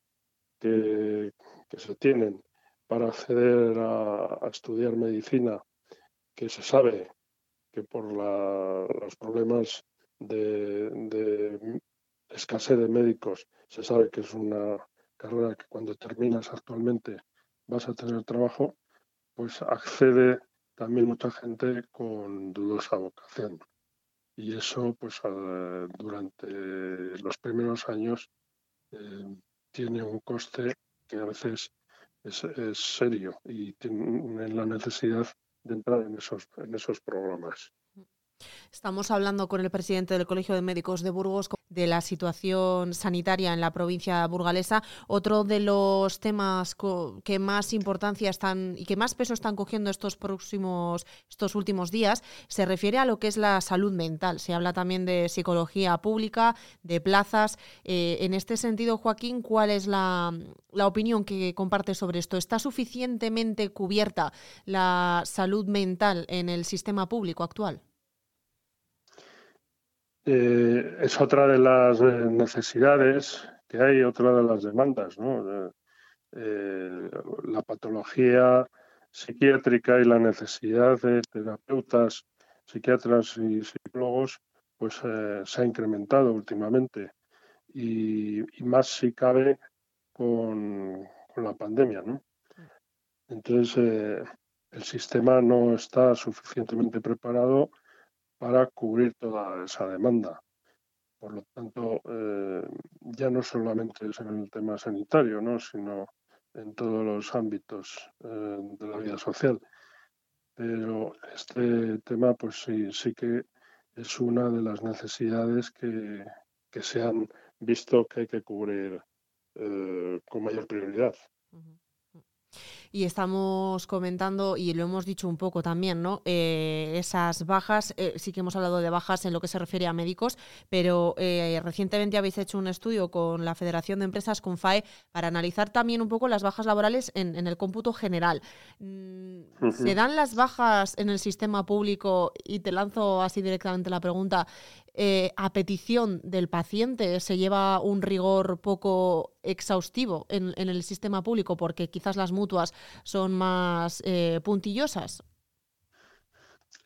que, se tienen para acceder a, estudiar medicina, que se sabe que por los problemas de, escasez de médicos, se sabe que es una carrera que cuando terminas actualmente vas a tener trabajo, pues accede también mucha gente con dudosa vocación. Y eso, pues durante los primeros años, eh, tiene un coste que a veces es, serio y tiene la necesidad de entrar en esos, en esos programas. Estamos hablando con el presidente del Colegio de Médicos de Burgos de la situación sanitaria en la provincia burgalesa. Otro de los temas que más importancia están y que más peso están cogiendo estos próximos, estos últimos días, se refiere a lo que es la salud mental. Se habla también de psicología pública, de plazas. Eh, en este sentido, Joaquín, ¿cuál es la, la opinión que comparte sobre esto? ¿Está suficientemente cubierta la salud mental en el sistema público actual? Eh, es otra de las eh, necesidades que hay, otra de las demandas, ¿no? Eh, la patología psiquiátrica y la necesidad de terapeutas, psiquiatras y psicólogos, pues se ha incrementado últimamente y, más si cabe con, con la pandemia, ¿no? Entonces, el sistema no está suficientemente preparado para cubrir toda esa demanda. Por lo tanto, eh, ya no solamente es en el tema sanitario, ¿no? sino en todos los ámbitos eh, de la vida social. Pero este tema, pues sí, sí que es una de las necesidades que, se han visto que hay que cubrir eh, con mayor prioridad y estamos comentando, y lo hemos dicho un poco también, ¿no? Eh, esas bajas, eh, sí que hemos hablado de bajas en lo que se refiere a médicos, pero eh, recientemente habéis hecho un estudio con la Federación de Empresas, con FAE, para analizar también un poco las bajas laborales en, en el cómputo general. Mm, ¿Se dan las bajas en el sistema público? Y te lanzo así directamente la pregunta. Eh, a petición del paciente se lleva un rigor poco exhaustivo en, el sistema público porque quizás las mutuas son más eh, puntillosas?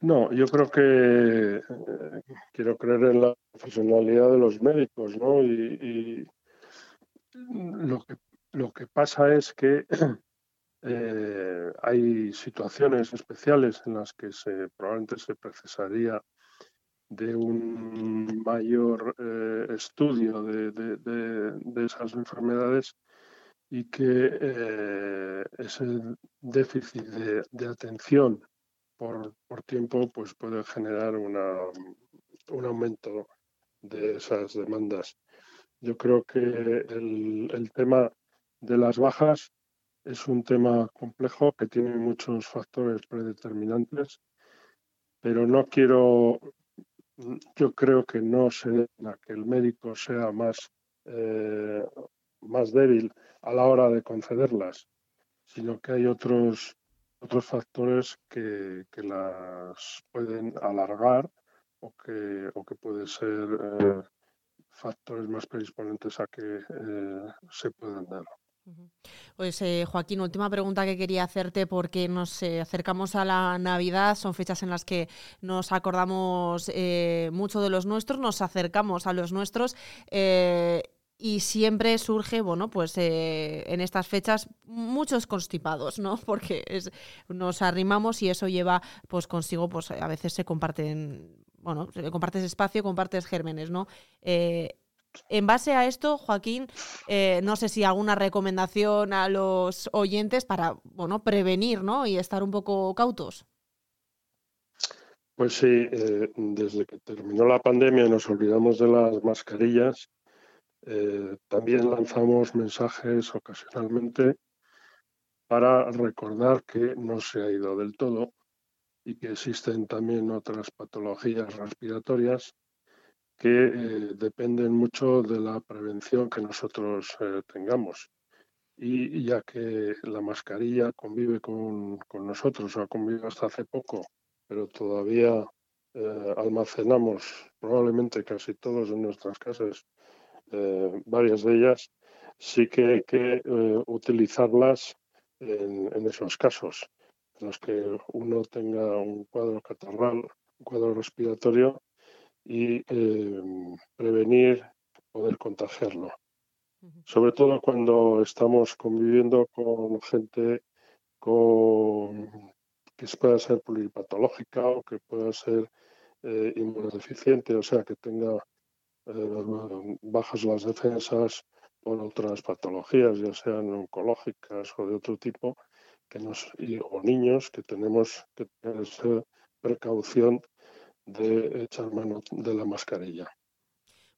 No, yo creo que eh, quiero creer en la profesionalidad de los médicos, ¿no? Y, lo, que, pasa es que hay situaciones especiales en las que probablemente se precisaría de un mayor eh, estudio de, esas enfermedades y que eh, ese déficit de, atención por, tiempo pues puede generar una, un aumento de esas demandas. Yo creo que el, el tema de las bajas es un tema complejo que tiene muchos factores predeterminantes, pero no quiero yo creo que no se que el médico sea más, eh, más débil a la hora de concederlas, sino que hay otros, otros factores que, las pueden alargar o que, o que pueden ser eh, factores más predisponentes a que eh, se puedan dar. Pues eh, Joaquín, última pregunta que quería hacerte porque nos eh, acercamos a la Navidad, son fechas en las que nos acordamos eh, mucho de los nuestros, nos acercamos a los nuestros y siempre surge, bueno, pues en estas fechas muchos constipados, ¿no? Porque nos arrimamos y eso lleva pues consigo, pues a veces se comparten, bueno, compartes espacio, compartes gérmenes, ¿no? En base a esto, Joaquín, eh, no sé si alguna recomendación a los oyentes para bueno, prevenir ¿no? y estar un poco cautos. Pues sí, eh, desde que terminó la pandemia nos olvidamos de las mascarillas. Eh, también lanzamos mensajes ocasionalmente para recordar que no se ha ido del todo y que existen también otras patologías respiratorias que eh, dependen mucho de la prevención que nosotros eh, tengamos. Y, ya que la mascarilla convive con, nosotros, o ha convivido hasta hace poco, pero todavía almacenamos probablemente casi todos en nuestras casas varias de ellas, sí que hay que utilizarlas en, en, esos casos en los que uno tenga un cuadro catarral, un cuadro respiratorio y em, prevenir poder contagiarlo. Sobre todo cuando estamos conviviendo con gente con, que pueda ser pluripatológica o que pueda ser eh, inmunodeficiente, o sea, que tenga eh, bajas las defensas por otras patologías, ya sean oncológicas o de otro tipo, que nos, o niños que tenemos que tener esa precaución de echar mano de la mascarilla.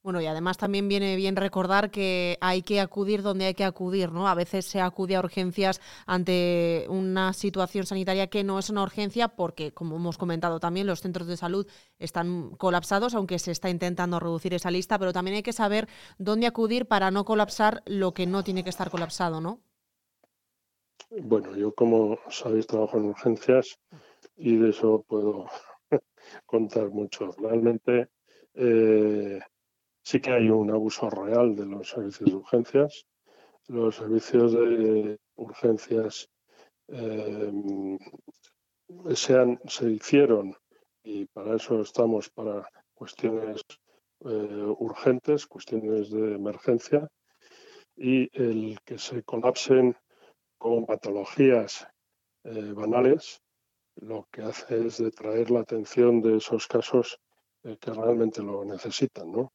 Bueno, y además también viene bien recordar que hay que acudir donde hay que acudir, ¿no? A veces se acude a urgencias ante una situación sanitaria que no es una urgencia porque, como hemos comentado también, los centros de salud están colapsados, aunque se está intentando reducir esa lista, pero también hay que saber dónde acudir para no colapsar lo que no tiene que estar colapsado, ¿no? Bueno, yo como sabéis trabajo en urgencias y de eso puedo contar mucho. Realmente eh, sí que hay un abuso real de los servicios de urgencias. Los servicios de urgencias eh, se, hicieron y para eso estamos para cuestiones eh, urgentes, cuestiones de emergencia y el que se colapsen con patologías eh, banales lo que hace es detraer la atención de esos casos que realmente lo necesitan, ¿no?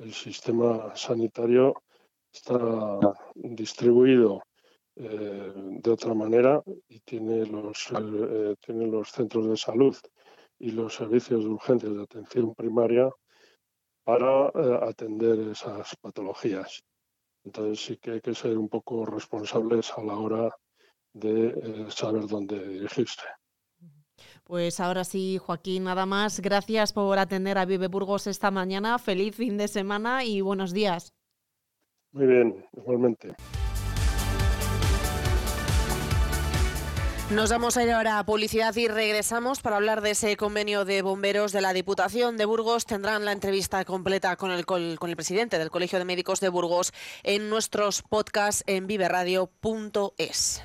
El sistema sanitario está distribuido eh, de otra manera y tiene los, eh, tiene los centros de salud y los servicios de urgencias de atención primaria para eh, atender esas patologías. Entonces sí que hay que ser un poco responsables a la hora de saber dónde dirigirse. Pues ahora sí, Joaquín, nada más. Gracias por atender a Vive Burgos esta mañana. Feliz fin de semana y buenos días. Muy bien, igualmente. Nos vamos a ir ahora a publicidad y regresamos para hablar de ese convenio de bomberos de la Diputación de Burgos. Tendrán la entrevista completa con el, con el presidente del Colegio de Médicos de Burgos en nuestros podcasts en viveradio.es.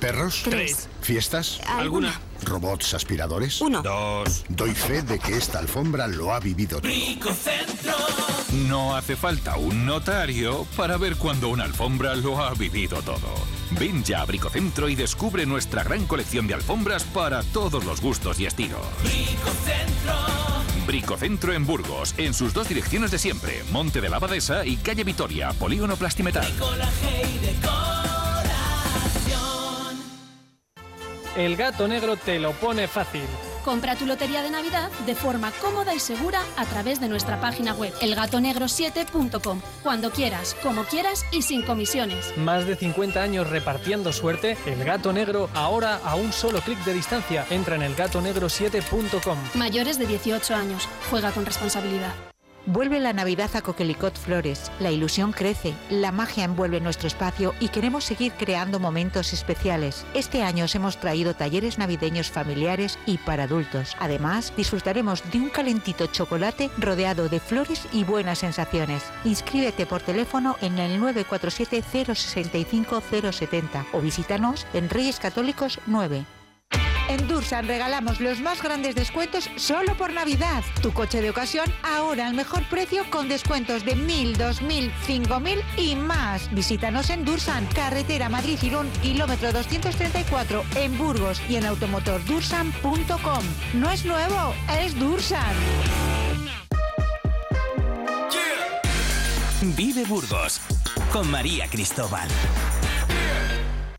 ¿Perros? Tres. ¿Fiestas? ¿Alguna? ¿Robots aspiradores? Uno. Dos. Doy fe de que esta alfombra lo ha vivido todo. No hace falta un notario para ver cuando una alfombra lo ha vivido todo. Ven ya a Bricocentro y descubre nuestra gran colección de alfombras para todos los gustos y estilos. Bricocentro. Bricocentro en Burgos, en sus dos direcciones de siempre, Monte de la Abadesa y Calle Vitoria, Polígono Plastimetal. El gato negro te lo pone fácil. Compra tu lotería de Navidad de forma cómoda y segura a través de nuestra página web elgatonegro7.com. Cuando quieras, como quieras y sin comisiones. Más de 50 años repartiendo suerte, el gato negro ahora a un solo clic de distancia. Entra en elgatonegro7.com. Mayores de 18 años. Juega con responsabilidad. Vuelve la Navidad a Coquelicot Flores. La ilusión crece, la magia envuelve nuestro espacio y queremos seguir creando momentos especiales. Este año os hemos traído talleres navideños familiares y para adultos. Además, disfrutaremos de un calentito chocolate rodeado de flores y buenas sensaciones. Inscríbete por teléfono en el 947 065 070 o visítanos en Reyes Católicos 9. En Dursan regalamos los más grandes descuentos solo por Navidad. Tu coche de ocasión ahora al mejor precio con descuentos de 1.000, 2.000, 5.000 y más. Visítanos en Dursan, carretera Madrid-Girón, kilómetro 234 en Burgos y en automotordursan.com. No es nuevo, es Dursan. Vive Burgos con María Cristóbal.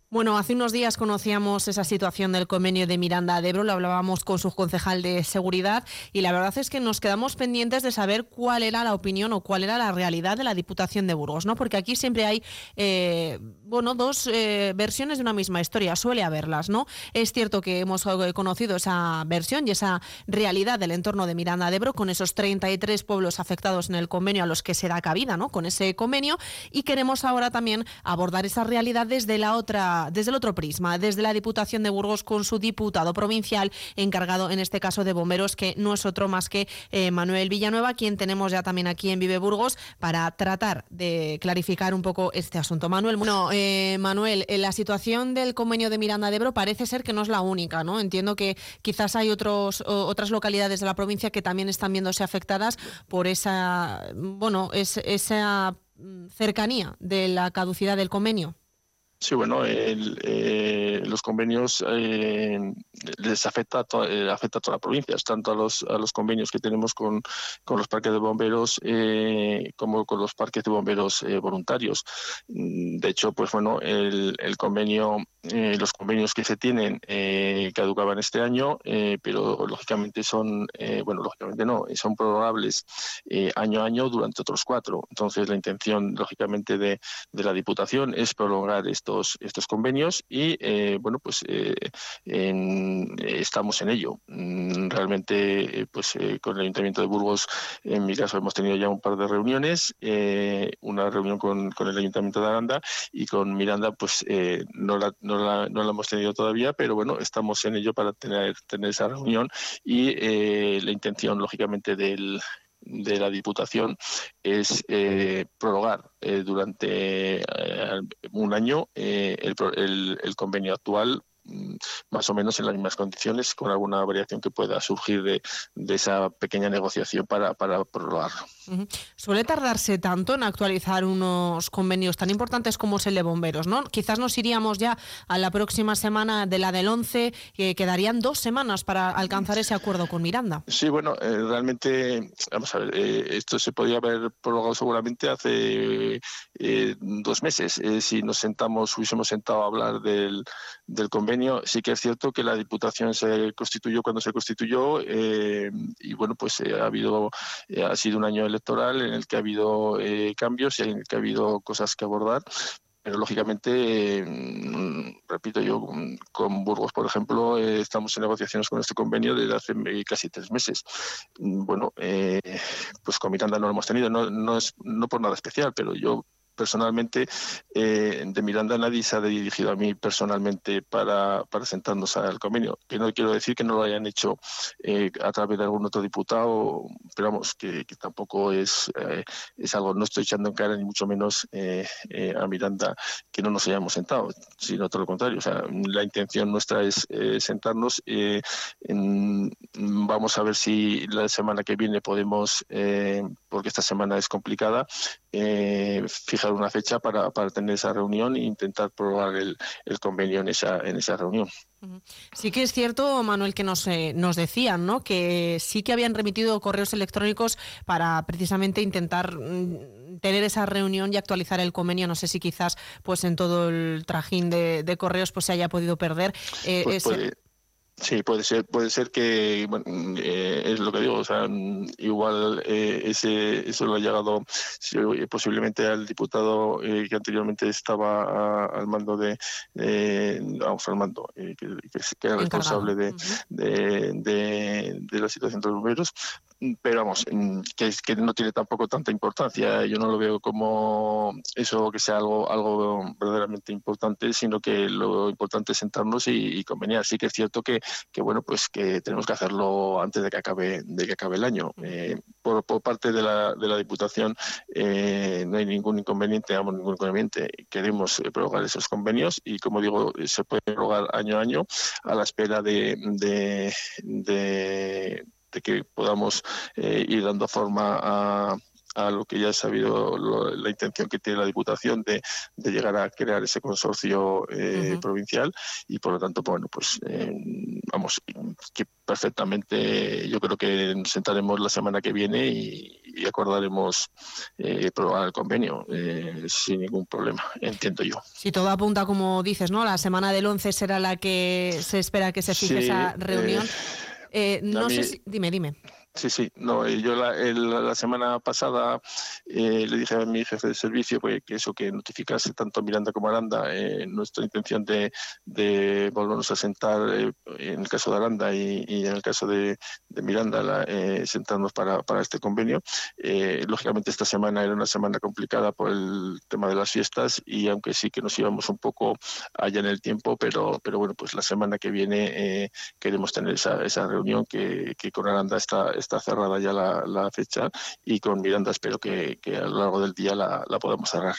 Bueno, hace unos días conocíamos esa situación del convenio de Miranda de Ebro, lo hablábamos con su concejal de seguridad y la verdad es que nos quedamos pendientes de saber cuál era la opinión o cuál era la realidad de la Diputación de Burgos, ¿no? Porque aquí siempre hay, eh, bueno, dos eh, versiones de una misma historia, suele haberlas, ¿no? Es cierto que hemos eh, conocido esa versión y esa realidad del entorno de Miranda de Ebro con esos 33 pueblos afectados en el convenio a los que se da cabida, ¿no? Con ese convenio y queremos ahora también abordar esa realidad desde la otra desde el otro prisma, desde la Diputación de Burgos con su diputado provincial encargado en este caso de bomberos, que no es otro más que eh, Manuel Villanueva, quien tenemos ya también aquí en Vive Burgos para tratar de clarificar un poco este asunto. Manuel, bueno, eh, Manuel, la situación del convenio de Miranda de Ebro parece ser que no es la única, ¿no? Entiendo que quizás hay otros, otras localidades de la provincia que también están viéndose afectadas por esa, bueno, es, esa mm, cercanía de la caducidad del convenio. Sí, bueno, eh, los convenios eh, les afecta a, toda, eh, afecta a toda la provincia, tanto a los, a los convenios que tenemos con, con los parques de bomberos como con los parques de bomberos voluntarios. Mm, de hecho, pues bueno, el, el convenio, los convenios que se tienen caducaban este año, pero lógicamente son, bueno, lógicamente no, son prorrogables año a año durante otros cuatro. Entonces, la intención, lógicamente, de, de la Diputación es prolongar este estos, convenios y eh, bueno, pues eh, estamos en ello. Mm, realmente, eh, pues con el Ayuntamiento de Burgos, en mi caso, hemos tenido ya un par de reuniones, una reunión con, el Ayuntamiento de Aranda y con Miranda, pues no la, no, la, no, la, hemos tenido todavía, pero bueno, estamos en ello para tener, tener esa reunión y la intención, lógicamente, del, de la Diputación es eh, prorrogar eh, durante eh, un año el, el, convenio actual mm, más o menos en las mismas condiciones, con alguna variación que pueda surgir de, de esa pequeña negociación para, para prorrogarlo. Suele tardarse tanto en actualizar unos convenios tan importantes como es el de bomberos, ¿no? Quizás nos iríamos ya a la próxima semana de la del 11, que quedarían dos semanas para alcanzar ese acuerdo con Miranda. Sí, bueno, eh, realmente, vamos a ver, eh, esto se podía haber prolongado seguramente hace eh, dos meses. si nos sentamos, hubiésemos sentado a hablar del, del, convenio, sí que es cierto que la Diputación se constituyó cuando se constituyó y bueno, pues ha habido, ha sido un año electoral en el que ha habido eh, cambios y en el que ha habido cosas que abordar, pero lógicamente, mm, repito yo, con Burgos, por ejemplo, eh, estamos en negociaciones con este convenio desde hace casi tres meses. Mm, bueno, eh, pues con Miranda no lo hemos tenido, no, no, es, no por nada especial, pero yo personalmente eh, de Miranda nadie se ha dirigido a mí personalmente para, para sentarnos al convenio. Que no quiero decir que no lo hayan hecho eh, a través de algún otro diputado, pero vamos, que, tampoco es, eh, es algo, no estoy echando en cara ni mucho menos a Miranda que no nos hayamos sentado, sino todo lo contrario. O sea, la intención nuestra es sentarnos. vamos a ver si la semana que viene podemos, porque esta semana es complicada, fijar una fecha para, para tener esa reunión e intentar probar el, el convenio en esa, en esa reunión. Sí que es cierto, Manuel, que nos, eh, nos decían ¿no? que sí que habían remitido correos electrónicos para precisamente intentar mm, tener esa reunión y actualizar el convenio. No sé si quizás pues en todo el trajín de, de correos pues se haya podido perder. Eh, pues Sí, puede ser, puede ser que bueno, eh, es lo que digo, o sea, igual eh, ese eso lo ha llegado posiblemente al diputado eh, que anteriormente estaba al mando de, vamos al mando, que, que, era responsable de, de, de, la situación de los bomberos, pero vamos, que, que no tiene tampoco tanta importancia. Yo no lo veo como eso que sea algo, algo verdaderamente importante, sino que lo importante es sentarnos y, y convenir. Sí que es cierto que, que, bueno, pues que tenemos que hacerlo antes de que acabe, de que acabe el año. Eh, por, por, parte de la, de la Diputación eh, no hay ningún inconveniente, digamos, ningún inconveniente. Queremos prorrogar esos convenios y, como digo, se puede prorrogar año a año a la espera de, de, de de que podamos eh, ir dando forma a, a lo que ya he sabido la intención que tiene la Diputación de, de llegar a crear ese consorcio eh, provincial y por lo tanto, bueno, pues eh, vamos, que perfectamente yo creo que sentaremos la semana que viene y, acordaremos eh, probar el convenio eh, sin ningún problema, entiendo yo. Si todo apunta como dices, ¿no? La semana del 11 será la que se espera que se fije esa reunión. no sé si... Dime, dime. Sí, sí, no, yo la, semana pasada eh, le dije a mi jefe de servicio pues, que eso, que notificase tanto Miranda como Aranda eh, nuestra intención de, de, volvernos a sentar eh, en el caso de Aranda y, en el caso de, Miranda, sentarnos para, para, este convenio. lógicamente esta semana era una semana complicada por el tema de las fiestas y aunque sí que nos íbamos un poco allá en el tiempo, pero, pero bueno, pues la semana que viene queremos tener esa, esa reunión que, que con Aranda está cerrada ya la, fecha y con Miranda espero que, a lo largo del día la, podamos cerrar.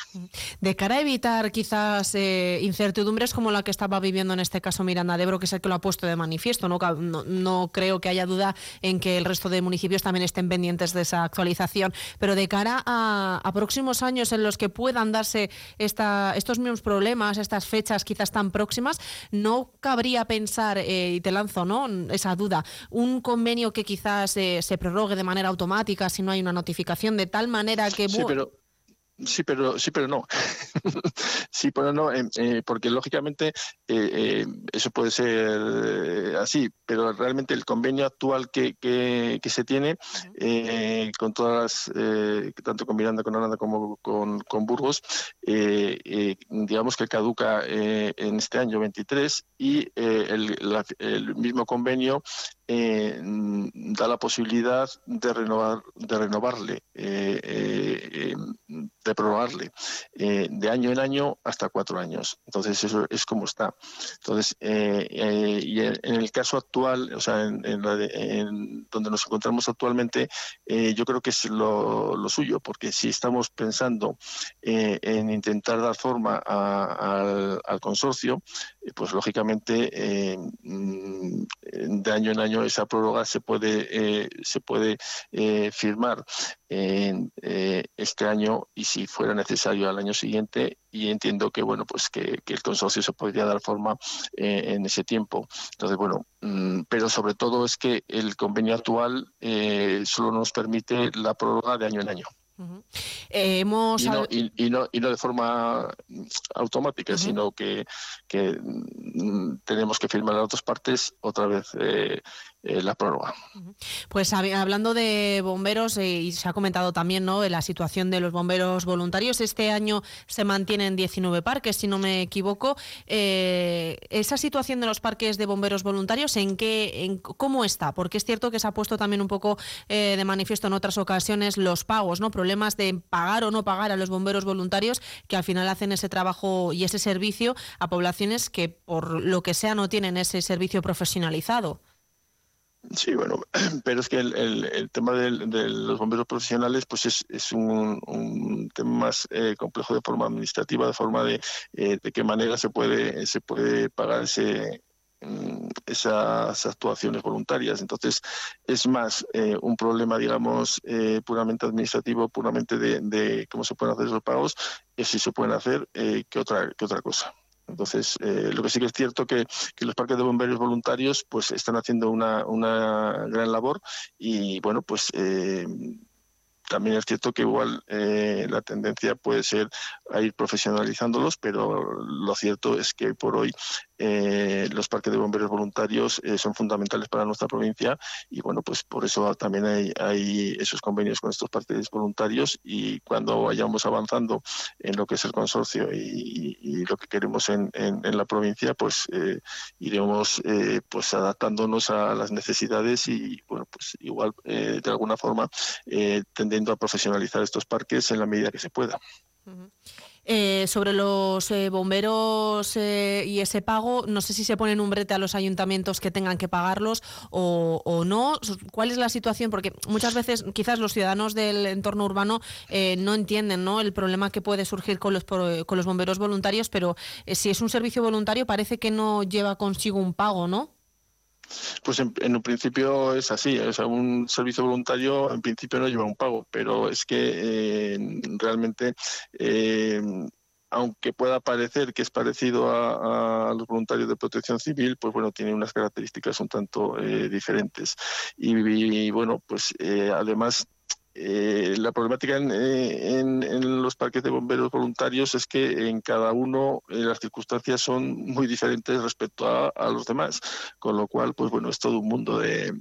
De cara a evitar quizás eh, incertidumbres como la que estaba viviendo en este caso Miranda de Ebro, que es el que lo ha puesto de manifiesto, no, no, creo que haya duda en que el resto de municipios también estén pendientes de esa actualización, pero de cara a, próximos años en los que puedan darse esta, estos mismos problemas, estas fechas quizás tan próximas, no cabría pensar, eh, y te lanzo ¿no? esa duda, un convenio que quizás eh, se prorrogue de manera automática si no hay una notificación, de tal manera que... Sí, pero... Sí, pero sí, pero no. sí, pero no, eh, eh, porque lógicamente eh, eso puede ser así, pero realmente el convenio actual que, que, se tiene con todas las, tanto con Miranda, con Holanda como con, con Burgos, digamos que caduca en este año 23 y el, el mismo convenio eh, da la posibilidad de renovar de renovarle eh, eh, de prorrogarle de año en año hasta cuatro años. Entonces eso es como está. Entonces y en el caso actual o sea en, donde nos encontramos actualmente yo creo que es lo, suyo porque si estamos pensando en intentar dar forma al, al, consorcio pues lógicamente mm, de año en año esa prórroga se puede, eh, se puede eh, firmar en, eh, este año y si fuera necesario al año siguiente y entiendo que bueno pues que, el consorcio se podría dar forma en ese tiempo. Entonces bueno mm, pero sobre todo es que el convenio actual solo nos permite la prórroga de año en año. Hemos... y, no, y, no, y, no, de forma automática, sino que, que, mm, tenemos que firmar a otras partes otra vez eh, eh, la prórroga. Pues hablando de bomberos, eh, y se ha comentado también ¿no? de la situación de los bomberos voluntarios, este año se mantienen 19 parques, si no me equivoco. Eh, ¿Esa situación de los parques de bomberos voluntarios, en qué, cómo está? Porque es cierto que se ha puesto también un poco de manifiesto en otras ocasiones los pagos, ¿no? problemas de pagar o no pagar a los bomberos voluntarios que al final hacen ese trabajo y ese servicio a poblaciones que por lo que sea no tienen ese servicio profesionalizado. Sí, bueno, pero es que el, tema de, los bomberos profesionales pues es, un, tema más eh, complejo de forma administrativa, de forma de, eh, de qué manera se puede, se puede pagar ese, mm, esas actuaciones voluntarias. Entonces, es más eh, un problema, digamos, puramente administrativo, puramente de, de, cómo se pueden hacer esos pagos, si se pueden hacer, que, otra, que otra cosa. Entonces, eh, lo que sí que es cierto que, que los parques de bomberos voluntarios pues están haciendo una, una gran labor y bueno, pues eh, también es cierto que igual eh, la tendencia puede ser a ir profesionalizándolos, pero lo cierto es que por hoy eh, los parques de bomberos voluntarios eh, son fundamentales para nuestra provincia y bueno, pues por eso también hay, esos convenios con estos parques voluntarios y cuando vayamos avanzando en lo que es el consorcio y, lo que queremos en, la provincia, pues iremos pues adaptándonos a las necesidades y bueno, pues igual de alguna forma tendremos a profesionalizar estos parques en la medida que se pueda. Eh, sobre los eh, bomberos eh, y ese pago, no sé si se ponen un brete a los ayuntamientos que tengan que pagarlos o, no. ¿Cuál es la situación? Porque muchas veces quizás los ciudadanos del entorno urbano no entienden ¿no? el problema que puede surgir con los, con los bomberos voluntarios, pero si es un servicio voluntario parece que no lleva consigo un pago, ¿no? Pues en, un principio es así, o sea, un servicio voluntario en principio no lleva un pago, pero es que eh, realmente eh, aunque pueda parecer que es parecido a, los voluntarios de protección civil, pues bueno, tiene unas características un tanto eh, diferentes. Y, y, bueno, pues además la problemática en, los parques de bomberos voluntarios es que en cada uno las circunstancias son muy diferentes respecto a, los demás, con lo cual, pues bueno, es todo un mundo de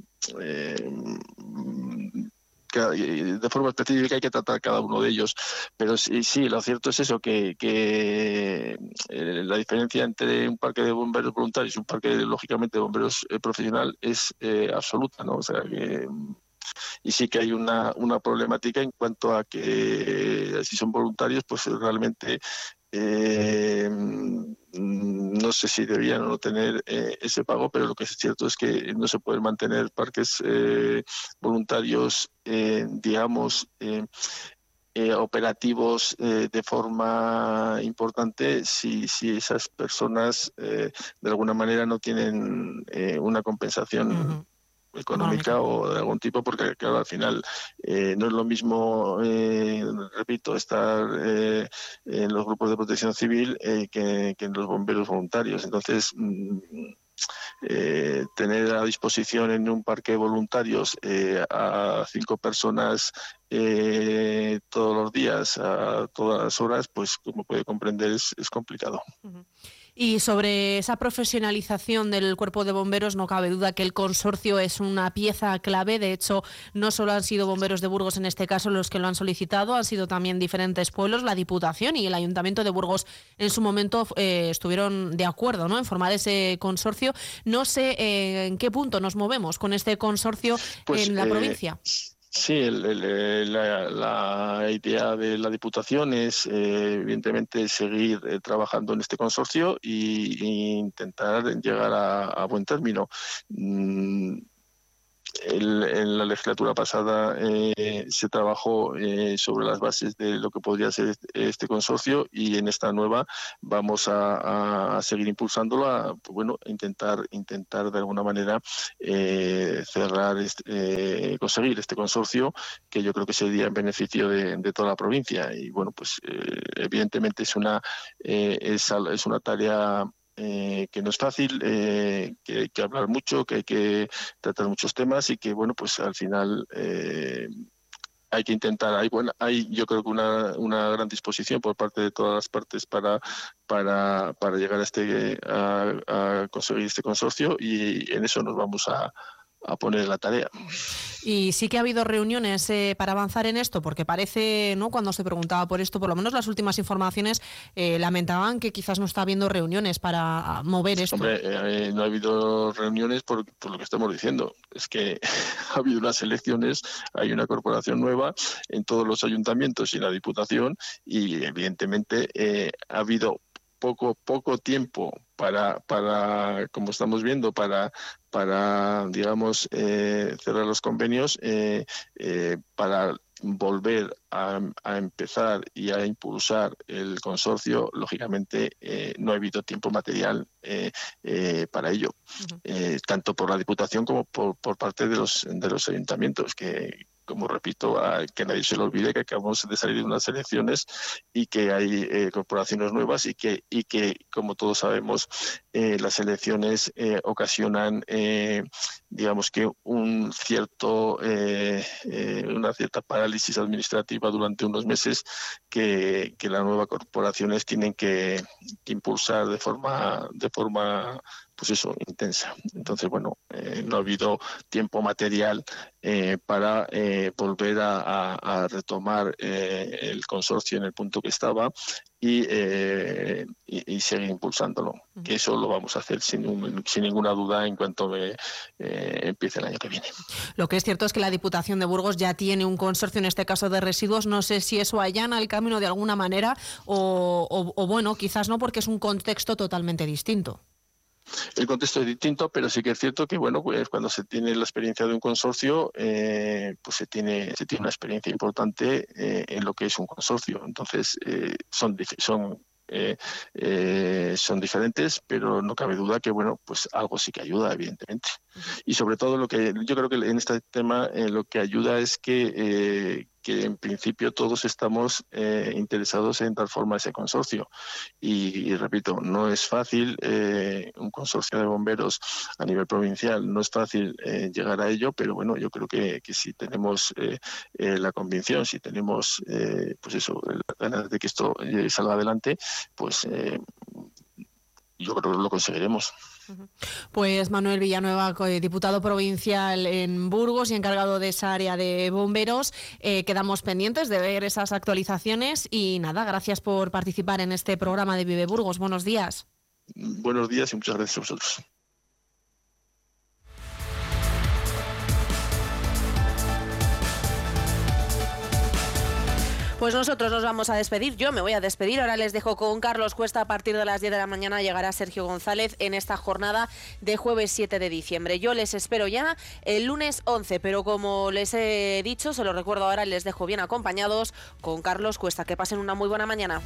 de forma específica hay que tratar cada uno de ellos. Pero sí, sí lo cierto es eso, que, eh, la diferencia entre un parque de bomberos voluntarios y un parque, lógicamente, de bomberos eh, profesional es eh, absoluta, ¿no? O sea, que y sí que hay una, una problemática en cuanto a que si son voluntarios, pues realmente eh, no sé si debían o no tener eh, ese pago, pero lo que es cierto es que no se pueden mantener parques eh, voluntarios, digamos, operativos de forma importante si, si esas personas de alguna manera no tienen una compensación económica o de algún tipo, porque claro, al final eh, no es lo mismo, eh, repito, estar eh, en los grupos de protección civil que, en los bomberos voluntarios. Entonces, mm, tener a disposición en un parque de voluntarios a cinco personas todos los días, a todas las horas, pues como puede comprender es, complicado. Y sobre esa profesionalización del cuerpo de bomberos, no cabe duda que el consorcio es una pieza clave. De hecho, no solo han sido bomberos de Burgos en este caso los que lo han solicitado, han sido también diferentes pueblos, la Diputación y el Ayuntamiento de Burgos en su momento eh, estuvieron de acuerdo ¿no? en formar ese consorcio. No sé eh, en qué punto nos movemos con este consorcio pues, en la eh, provincia. Sí, eh, la, idea de la Diputación es, eh, evidentemente, seguir eh, trabajando en este consorcio e, intentar llegar a, buen término. Mm, en la legislatura pasada eh, se trabajó eh, sobre las bases de lo que podría ser este, consorcio y en esta nueva vamos a, seguir impulsándolo a bueno intentar intentar de alguna manera eh, cerrar este, conseguir este consorcio que yo creo que sería en beneficio de, toda la provincia. Y bueno pues evidentemente es una es, es una tarea eh, que no es fácil, eh, que hay que hablar mucho, que hay que tratar muchos temas y que, bueno, pues al final eh, hay que intentar, hay, bueno, hay yo creo que una, una gran disposición por parte de todas las partes para, para, para llegar a, este, a conseguir este consorcio y en eso nos vamos a, a poner la tarea. Y sí que ha habido reuniones eh, para avanzar en esto, porque parece, ¿no? Cuando se preguntaba por esto, por lo menos las últimas informaciones eh, lamentaban que quizás no está habiendo reuniones para mover esto. Hombre, eh, no ha habido reuniones por, lo que estamos diciendo. Es que ha habido unas elecciones, hay una corporación nueva en todos los ayuntamientos y la Diputación, y evidentemente ha habido poco poco tiempo para para como estamos viendo para para digamos eh, cerrar los convenios eh, eh, para volver a, empezar y a impulsar el consorcio lógicamente no ha habido tiempo material para ello. Tanto por la diputación como por, por parte de los de los ayuntamientos que como repito, a que nadie se lo olvide que acabamos de salir de unas elecciones y que hay eh, corporaciones nuevas y que, y que como todos sabemos, eh, las elecciones eh, ocasionan, digamos que un cierto, una cierta parálisis administrativa durante unos meses que, que las nuevas corporaciones tienen que, que impulsar de forma, de forma pues eso, intensa. Entonces, bueno, eh, no ha habido tiempo material eh, para eh, volver a, retomar el consorcio en el punto que estaba y, y, seguir impulsándolo. Que eso lo vamos a hacer sin, sin ninguna duda en cuanto empiece el año que viene. Lo que es cierto es que la Diputación de Burgos ya tiene un consorcio, en este caso de residuos. No sé si eso allana el camino de alguna manera o, o bueno, quizás no, porque es un contexto totalmente distinto. El contexto es distinto, pero sí que es cierto que bueno, pues cuando se tiene la experiencia de un consorcio, eh, pues se tiene, se tiene una experiencia importante eh, en lo que es un consorcio. Entonces, eh, son, son son diferentes, pero no cabe duda que bueno, pues algo sí que ayuda, evidentemente. Y sobre todo lo que yo creo que en este tema lo que ayuda es que que en principio todos estamos eh, interesados en dar forma a ese consorcio. Y, repito, no es fácil eh, un consorcio de bomberos a nivel provincial, no es fácil eh, llegar a ello, pero bueno, yo creo que, si tenemos la convicción, si tenemos pues eso, ganas de que esto salga adelante, pues yo creo que lo conseguiremos. Pues Manuel Villanueva, diputado provincial en Burgos y encargado de esa área de bomberos, eh, quedamos pendientes de ver esas actualizaciones y nada, gracias por participar en este programa de Vive Burgos. Buenos días. Buenos días y muchas gracias a vosotros. Pues nosotros nos vamos a despedir. Yo me voy a despedir. Ahora les dejo con Carlos Cuesta. A partir de las 10 de la mañana llegará Sergio González en esta jornada de jueves 7 de diciembre. Yo les espero ya el lunes 11, pero como les he dicho, se lo recuerdo ahora, les dejo bien acompañados con Carlos Cuesta. Que pasen una muy buena mañana.